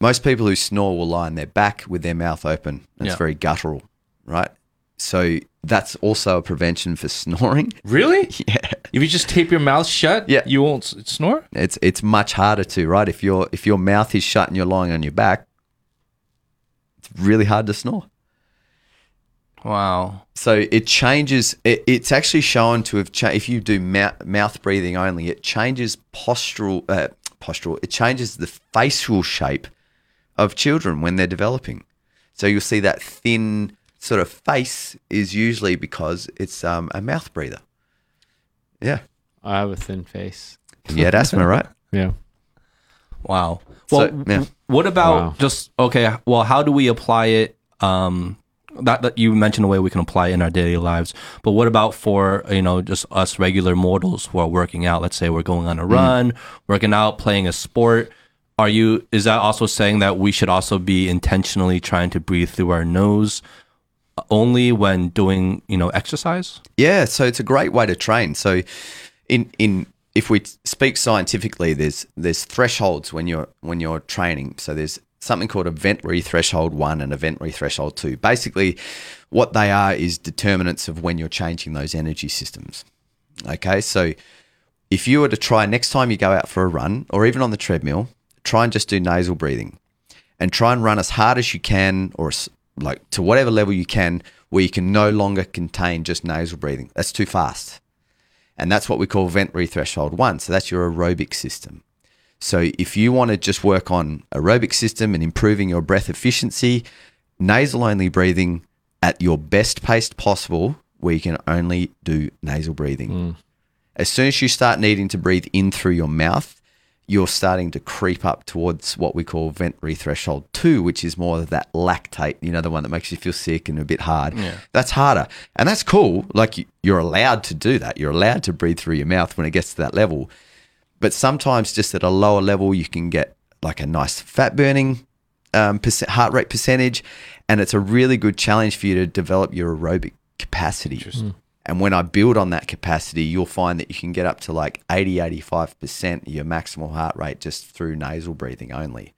Most people who snore will lie on their back with their mouth open. It's Yeah. very guttural, right? So that's also a prevention for snoring. Really? Yeah. If you just tape your mouth shut, Yeah. you won't snore? It's it's much harder to, right? If your if your mouth is shut and you're lying on your back, it's really hard to snore. Wow. So it changes. It, it's actually shown to have cha- if you do mouth, mouth breathing only, it changes postural uh, postural. It changes the facial shape of children when they're developing. So you'll see that thin sort of face is usually because it's um, a mouth breather. Yeah. I have a thin face. And you had asthma, right? Yeah. Wow. So, Well, yeah. what about Wow. just okay? Well, how do we apply it? Um, that, that you mentioned a way we can apply it in our daily lives, but what about for you know just us regular mortals who are working out? Let's say we're going on a run, working out, playing a sport. Are you? Is that also saying that we should also be intentionally trying to breathe through our nose only when doing you know exercise? Yeah, so it's a great way to train. So, in in if we speak scientifically, there's there's thresholds when you're when you're training. So there's something called ventilatory threshold one and ventilatory threshold two. Basically, what they are is determinants of when you're changing those energy systems. Okay, so if you were to try next time you go out for a run or even on the treadmill, try and just do nasal breathing and try and run as hard as you can or like to whatever level you can where you can no longer contain just nasal breathing. That's too fast. And that's what we call ventilatory threshold one. So that's your aerobic system. So if you want to just work on aerobic system and improving your breath efficiency, nasal only breathing at your best pace possible, where you can only do nasal breathing. Mm. As soon as you start needing to breathe in through your mouth, you're starting to creep up towards what we call ventilatory threshold two, which is more of that lactate, you know, the one that makes you feel sick and a bit hard. That's harder. And that's cool. Like you- you're allowed to do that. You're allowed to breathe through your mouth when it gets to that level. But sometimes just at a lower level, you can get like a nice fat burning um, percent, heart rate percentage. And it's a really good challenge for you to develop your aerobic capacity. And when I build on that capacity, you'll find that you can get up to like 80, 85% of your maximal heart rate just through nasal breathing only.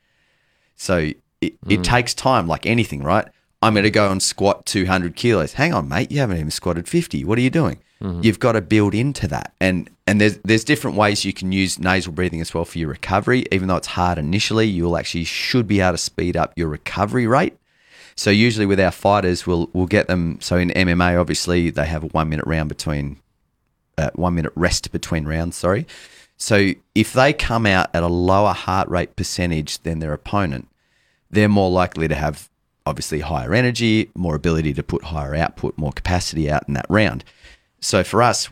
So it, it mm. takes time, like anything, right? I'm going to go and squat 200 kilos. Hang on, mate. You haven't even squatted 50. What are you doing? Mm-hmm. You've got to build into that. And and there's there's different ways you can use nasal breathing as well for your recovery. Even though it's hard initially, you'll actually should be able to speed up your recovery rate. So usually with our fighters, we'll we'll get them. So in MMA, obviously they have a one minute round between, uh, one minute rest between rounds. Sorry. So if they come out at a lower heart rate percentage than their opponent, they're more likely to have obviously higher energy, more ability to put higher output, more capacity out in that round. So for us,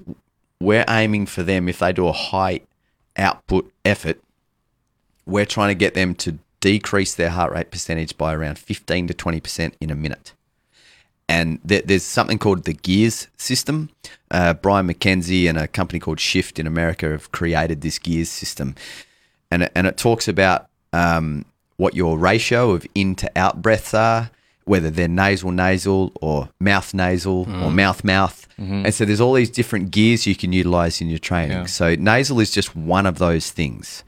we're aiming for them if they do a high output effort, we're trying to get them to decrease their heart rate percentage by around 15 to 20% in a minute. And there, there's something called the gears system. Uh, Brian MacKenzie and a company called Shift in America have created this gears system. And it, and it talks about um, what your ratio of in to out breaths are, whether they're nasal nasal or mouth nasal or mouth mouth. And so there's all these different gears you can utilize in your training. Yeah. So nasal is just one of those things.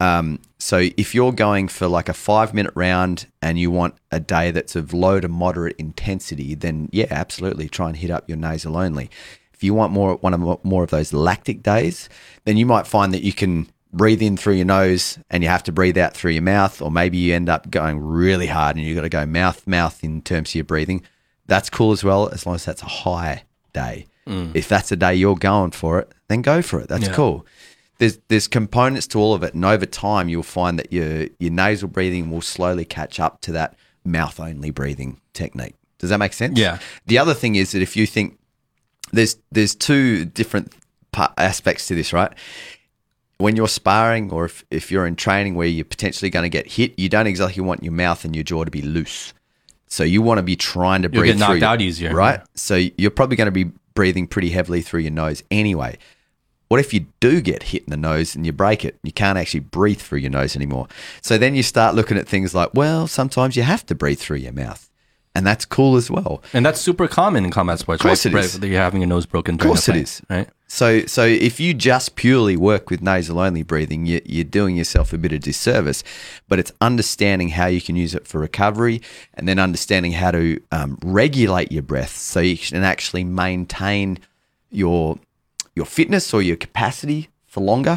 Um, so if you're going for like a five minute round and you want a day that's of low to moderate intensity, then yeah, absolutely try and hit up your nasal only. If you want more one of more of those lactic days, then you might find that you can breathe in through your nose and you have to breathe out through your mouth, or maybe you end up going really hard and you've got to go mouth mouth in terms of your breathing. That's cool as well, as long as that's a high day. If that's a day you're going for it, then go for it. That's Yeah. cool there's there's components to all of it, and over time you'll find that your your nasal breathing will slowly catch up to that mouth only breathing technique. Does that make sense? Yeah. The other thing is that if you think there's there's two different aspects to this, right? When you're sparring, or if, if you're in training where you're potentially going to get hit, you don't exactly want your mouth and your jaw to be loose. So you want to be trying to You'll breathe get knocked through, out easier. right? So you're probably going to be breathing pretty heavily through your nose anyway. What if you do get hit in the nose and you break it? You can't actually breathe through your nose anymore. So then you start looking at things like, well, sometimes you have to breathe through your mouth. And that's cool as well. And that's super common in combat sports, course right? it is. that You're having your nose broken. Of course it fight, is. right? So, so if you just purely work with nasal only breathing, you, you're doing yourself a bit of disservice. But it's understanding how you can use it for recovery, and then understanding how to um, regulate your breath so you can actually maintain your your fitness or your capacity for longer.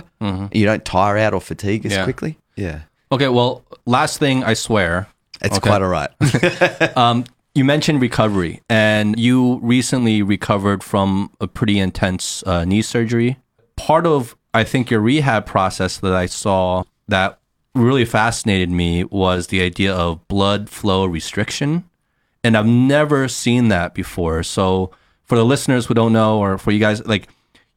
You don't tire out or fatigue as Mm-hmm. Yeah. quickly. Yeah, Okay, well, last thing I swear. it's Okay. quite all right. Um, you mentioned recovery, and you recently recovered from a pretty intense uh, knee surgery. Part of, I think, your rehab process that I saw that really fascinated me was the idea of blood flow restriction. And I've never seen that before. So, for the listeners who don't know, or for you guys, like,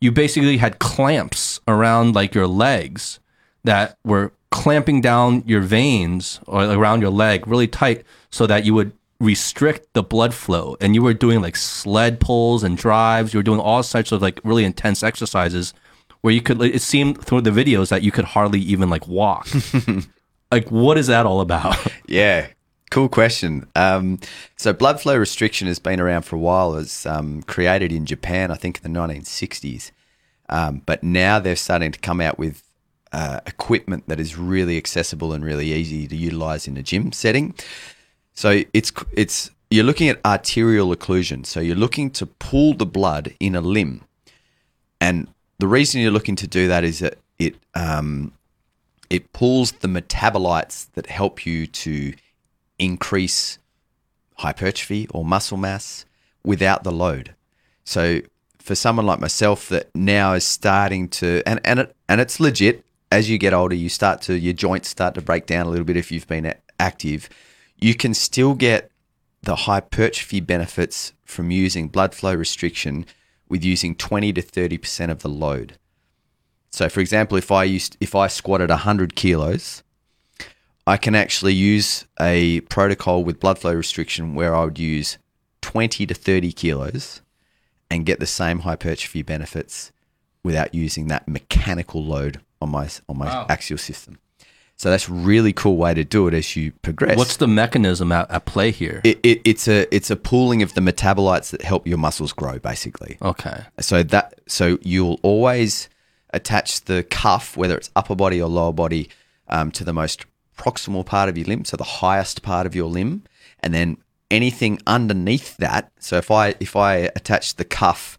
you basically had clamps around like your legs that were clamping down your veins or around your leg really tight so that you would restrict the blood flow. And you were doing like sled pulls and drives. You were doing all sorts of like really intense exercises where you could it seemed through the videos that you could hardly even like walk. Like what is that all about? Yeah, cool question. Um, so blood flow restriction has been around for a while. It was um, created in Japan, I think, in the 1960s. Um, but now they're starting to come out with uh, equipment that is really accessible and really easy to utilize in a gym setting. So it's it's you're looking at arterial occlusion. So you're looking to pull the blood in a limb, and the reason you're looking to do that is that it um, it pulls the metabolites that help you to increase hypertrophy or muscle mass without the load. So for someone like myself that now is starting to and and it, and it's legit as you get older you start to your joints start to break down a little bit if you've been active you can still get the hypertrophy benefits from using blood flow restriction with using 20 to 30% of the load. So for example, if I used if I squatted 100 kilos, I can actually use a protocol with blood flow restriction where I would use 20 to 30 kilos and get the same hypertrophy benefits without using that mechanical load on my on my Wow. axial system. So that's a really cool way to do it as you progress. what's the mechanism at, at play here it, it, it's a it's a pooling of the metabolites that help your muscles grow basically. okay So that so you'll always attach the cuff, whether it's upper body or lower body, um, to the most proximal part of your limb, so the highest part of your limb, and then anything underneath that. So if I if I attach the cuff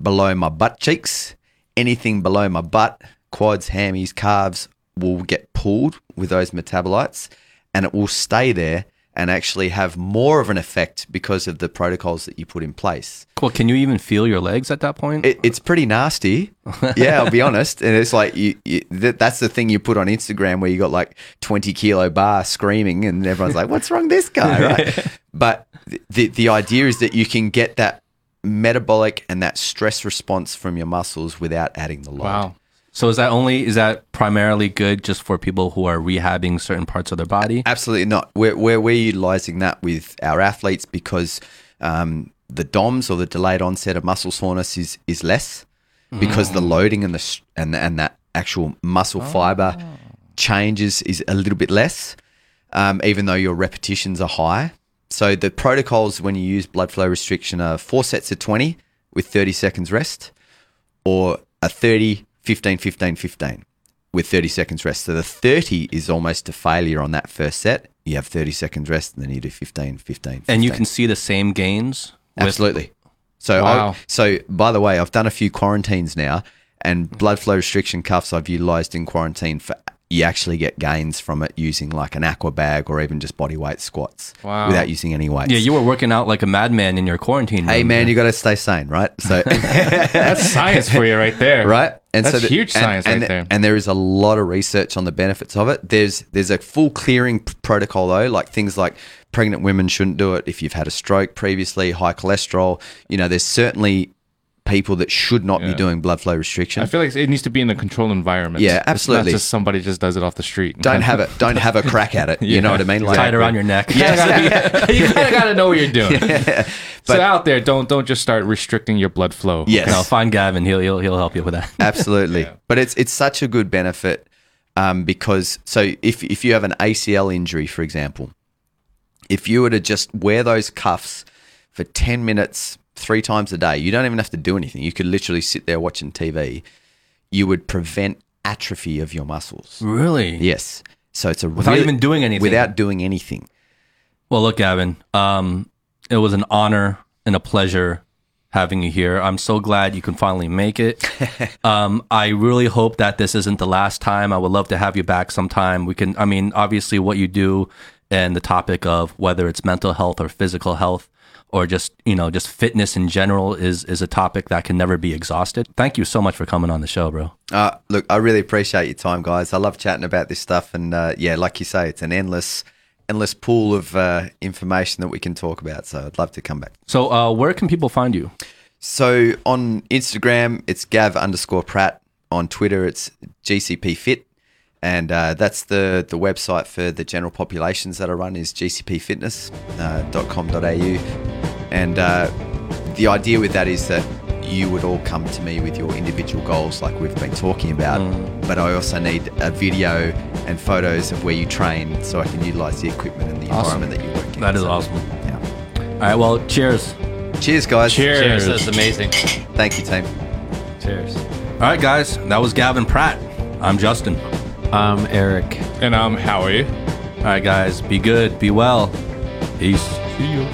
below my butt cheeks, anything below my butt, quads, hammies, calves will get pulled with those metabolites, and it will stay there and actually have more of an effect because of the protocols that you put in place well can you even feel your legs at that point it, it's pretty nasty. Yeah, I'll be honest. And it's like you, you that, that's the thing you put on Instagram where you got like twenty kilo bar screaming, and everyone's like, "What's wrong with this guy?" Right? but the the idea is that you can get that metabolic and that stress response from your muscles without adding the load. Wow. So is that only is that primarily good just for people who are rehabbing certain parts of their body? Absolutely not. We're, we're, we're utilizing that with our athletes because um, the DOMS or the delayed onset of muscle soreness is, is less because the loading and the and and that actual muscle fiber changes is a little bit less, um, even though your repetitions are high. So the protocols when you use blood flow restriction are four sets of 20 with 30 seconds rest or a 30, 15, 15, 15 with 30 seconds rest. So the 30 is almost a failure on that first set. You have 30 seconds rest and then you do 15, 15, 15. And you can see the same gains. with- Absolutely. So, Wow. I, so by the way, I've done a few quarantines now, and blood flow restriction cuffs I've utilized in quarantine for. You actually get gains from it using like an aqua bag or even just body weight squats Wow. without using any weights. Yeah, you were working out like a madman in your quarantine. Hey room. man, you got to stay sane, right? So That's science for you right there. right? That's the- huge and- science and, right there. And there is a lot of research on the benefits of it. There's there's a full clearing protocol though, like things like pregnant women shouldn't do it if you've had a stroke previously, high cholesterol. You know, there's certainly people that should not be doing blood flow restriction. I feel like it needs to be in a controlled environment. Yeah, absolutely. not just somebody just does it off the street. don't have it. Don't have a crack at it. You know what I mean? Like, Tie it around your neck. Yeah, you kind of got to know what you're doing. so out there, don't don't just start restricting your blood flow. Yes. No, find Gavin. He'll he'll he'll help you with that. Absolutely. But it's it's such a good benefit um, because so if if you have an ACL injury, for example, if you were to just wear those cuffs for ten minutes three times a day, you don't even have to do anything. You could literally sit there watching TV. You would prevent atrophy of your muscles. Really? Yes. So it's a Without really- even doing anything. Without doing anything. Well, look, Gavin. Um, it was an honor and a pleasure having you here. I'm so glad you can finally make it. um, I really hope that this isn't the last time. I would love to have you back sometime. We can. I mean, obviously, what you do and the topic of whether it's mental health or physical health or just you know just fitness in general is is a topic that can never be exhausted. Thank you so much for coming on the show, bro. Uh, look, I really appreciate your time, guys. I love chatting about this stuff, and uh, yeah, like you say, it's an endless, endless pool of uh, information that we can talk about. So I'd love to come back. So, uh, where can people find you? so on Instagram, it's Gav underscore Pratt. On Twitter, it's GCP Fit. And uh, that's the, the website for the general populations that I run is gcpfitness.com.au. And uh, the idea with that is that you would all come to me with your individual goals like we've been talking about. But I also need a video and photos of where you train so I can utilize the equipment and the Awesome. environment that you work in. That is So, awesome. Yeah. All right. Well, cheers. Cheers, guys. Cheers. Cheers. That's amazing. Thank you, team. Cheers. All right, guys. That was Gavin Pratt. I'm Justin. I'm Eric. And I'm Howie. All right, guys, be good, be well. Peace. See you.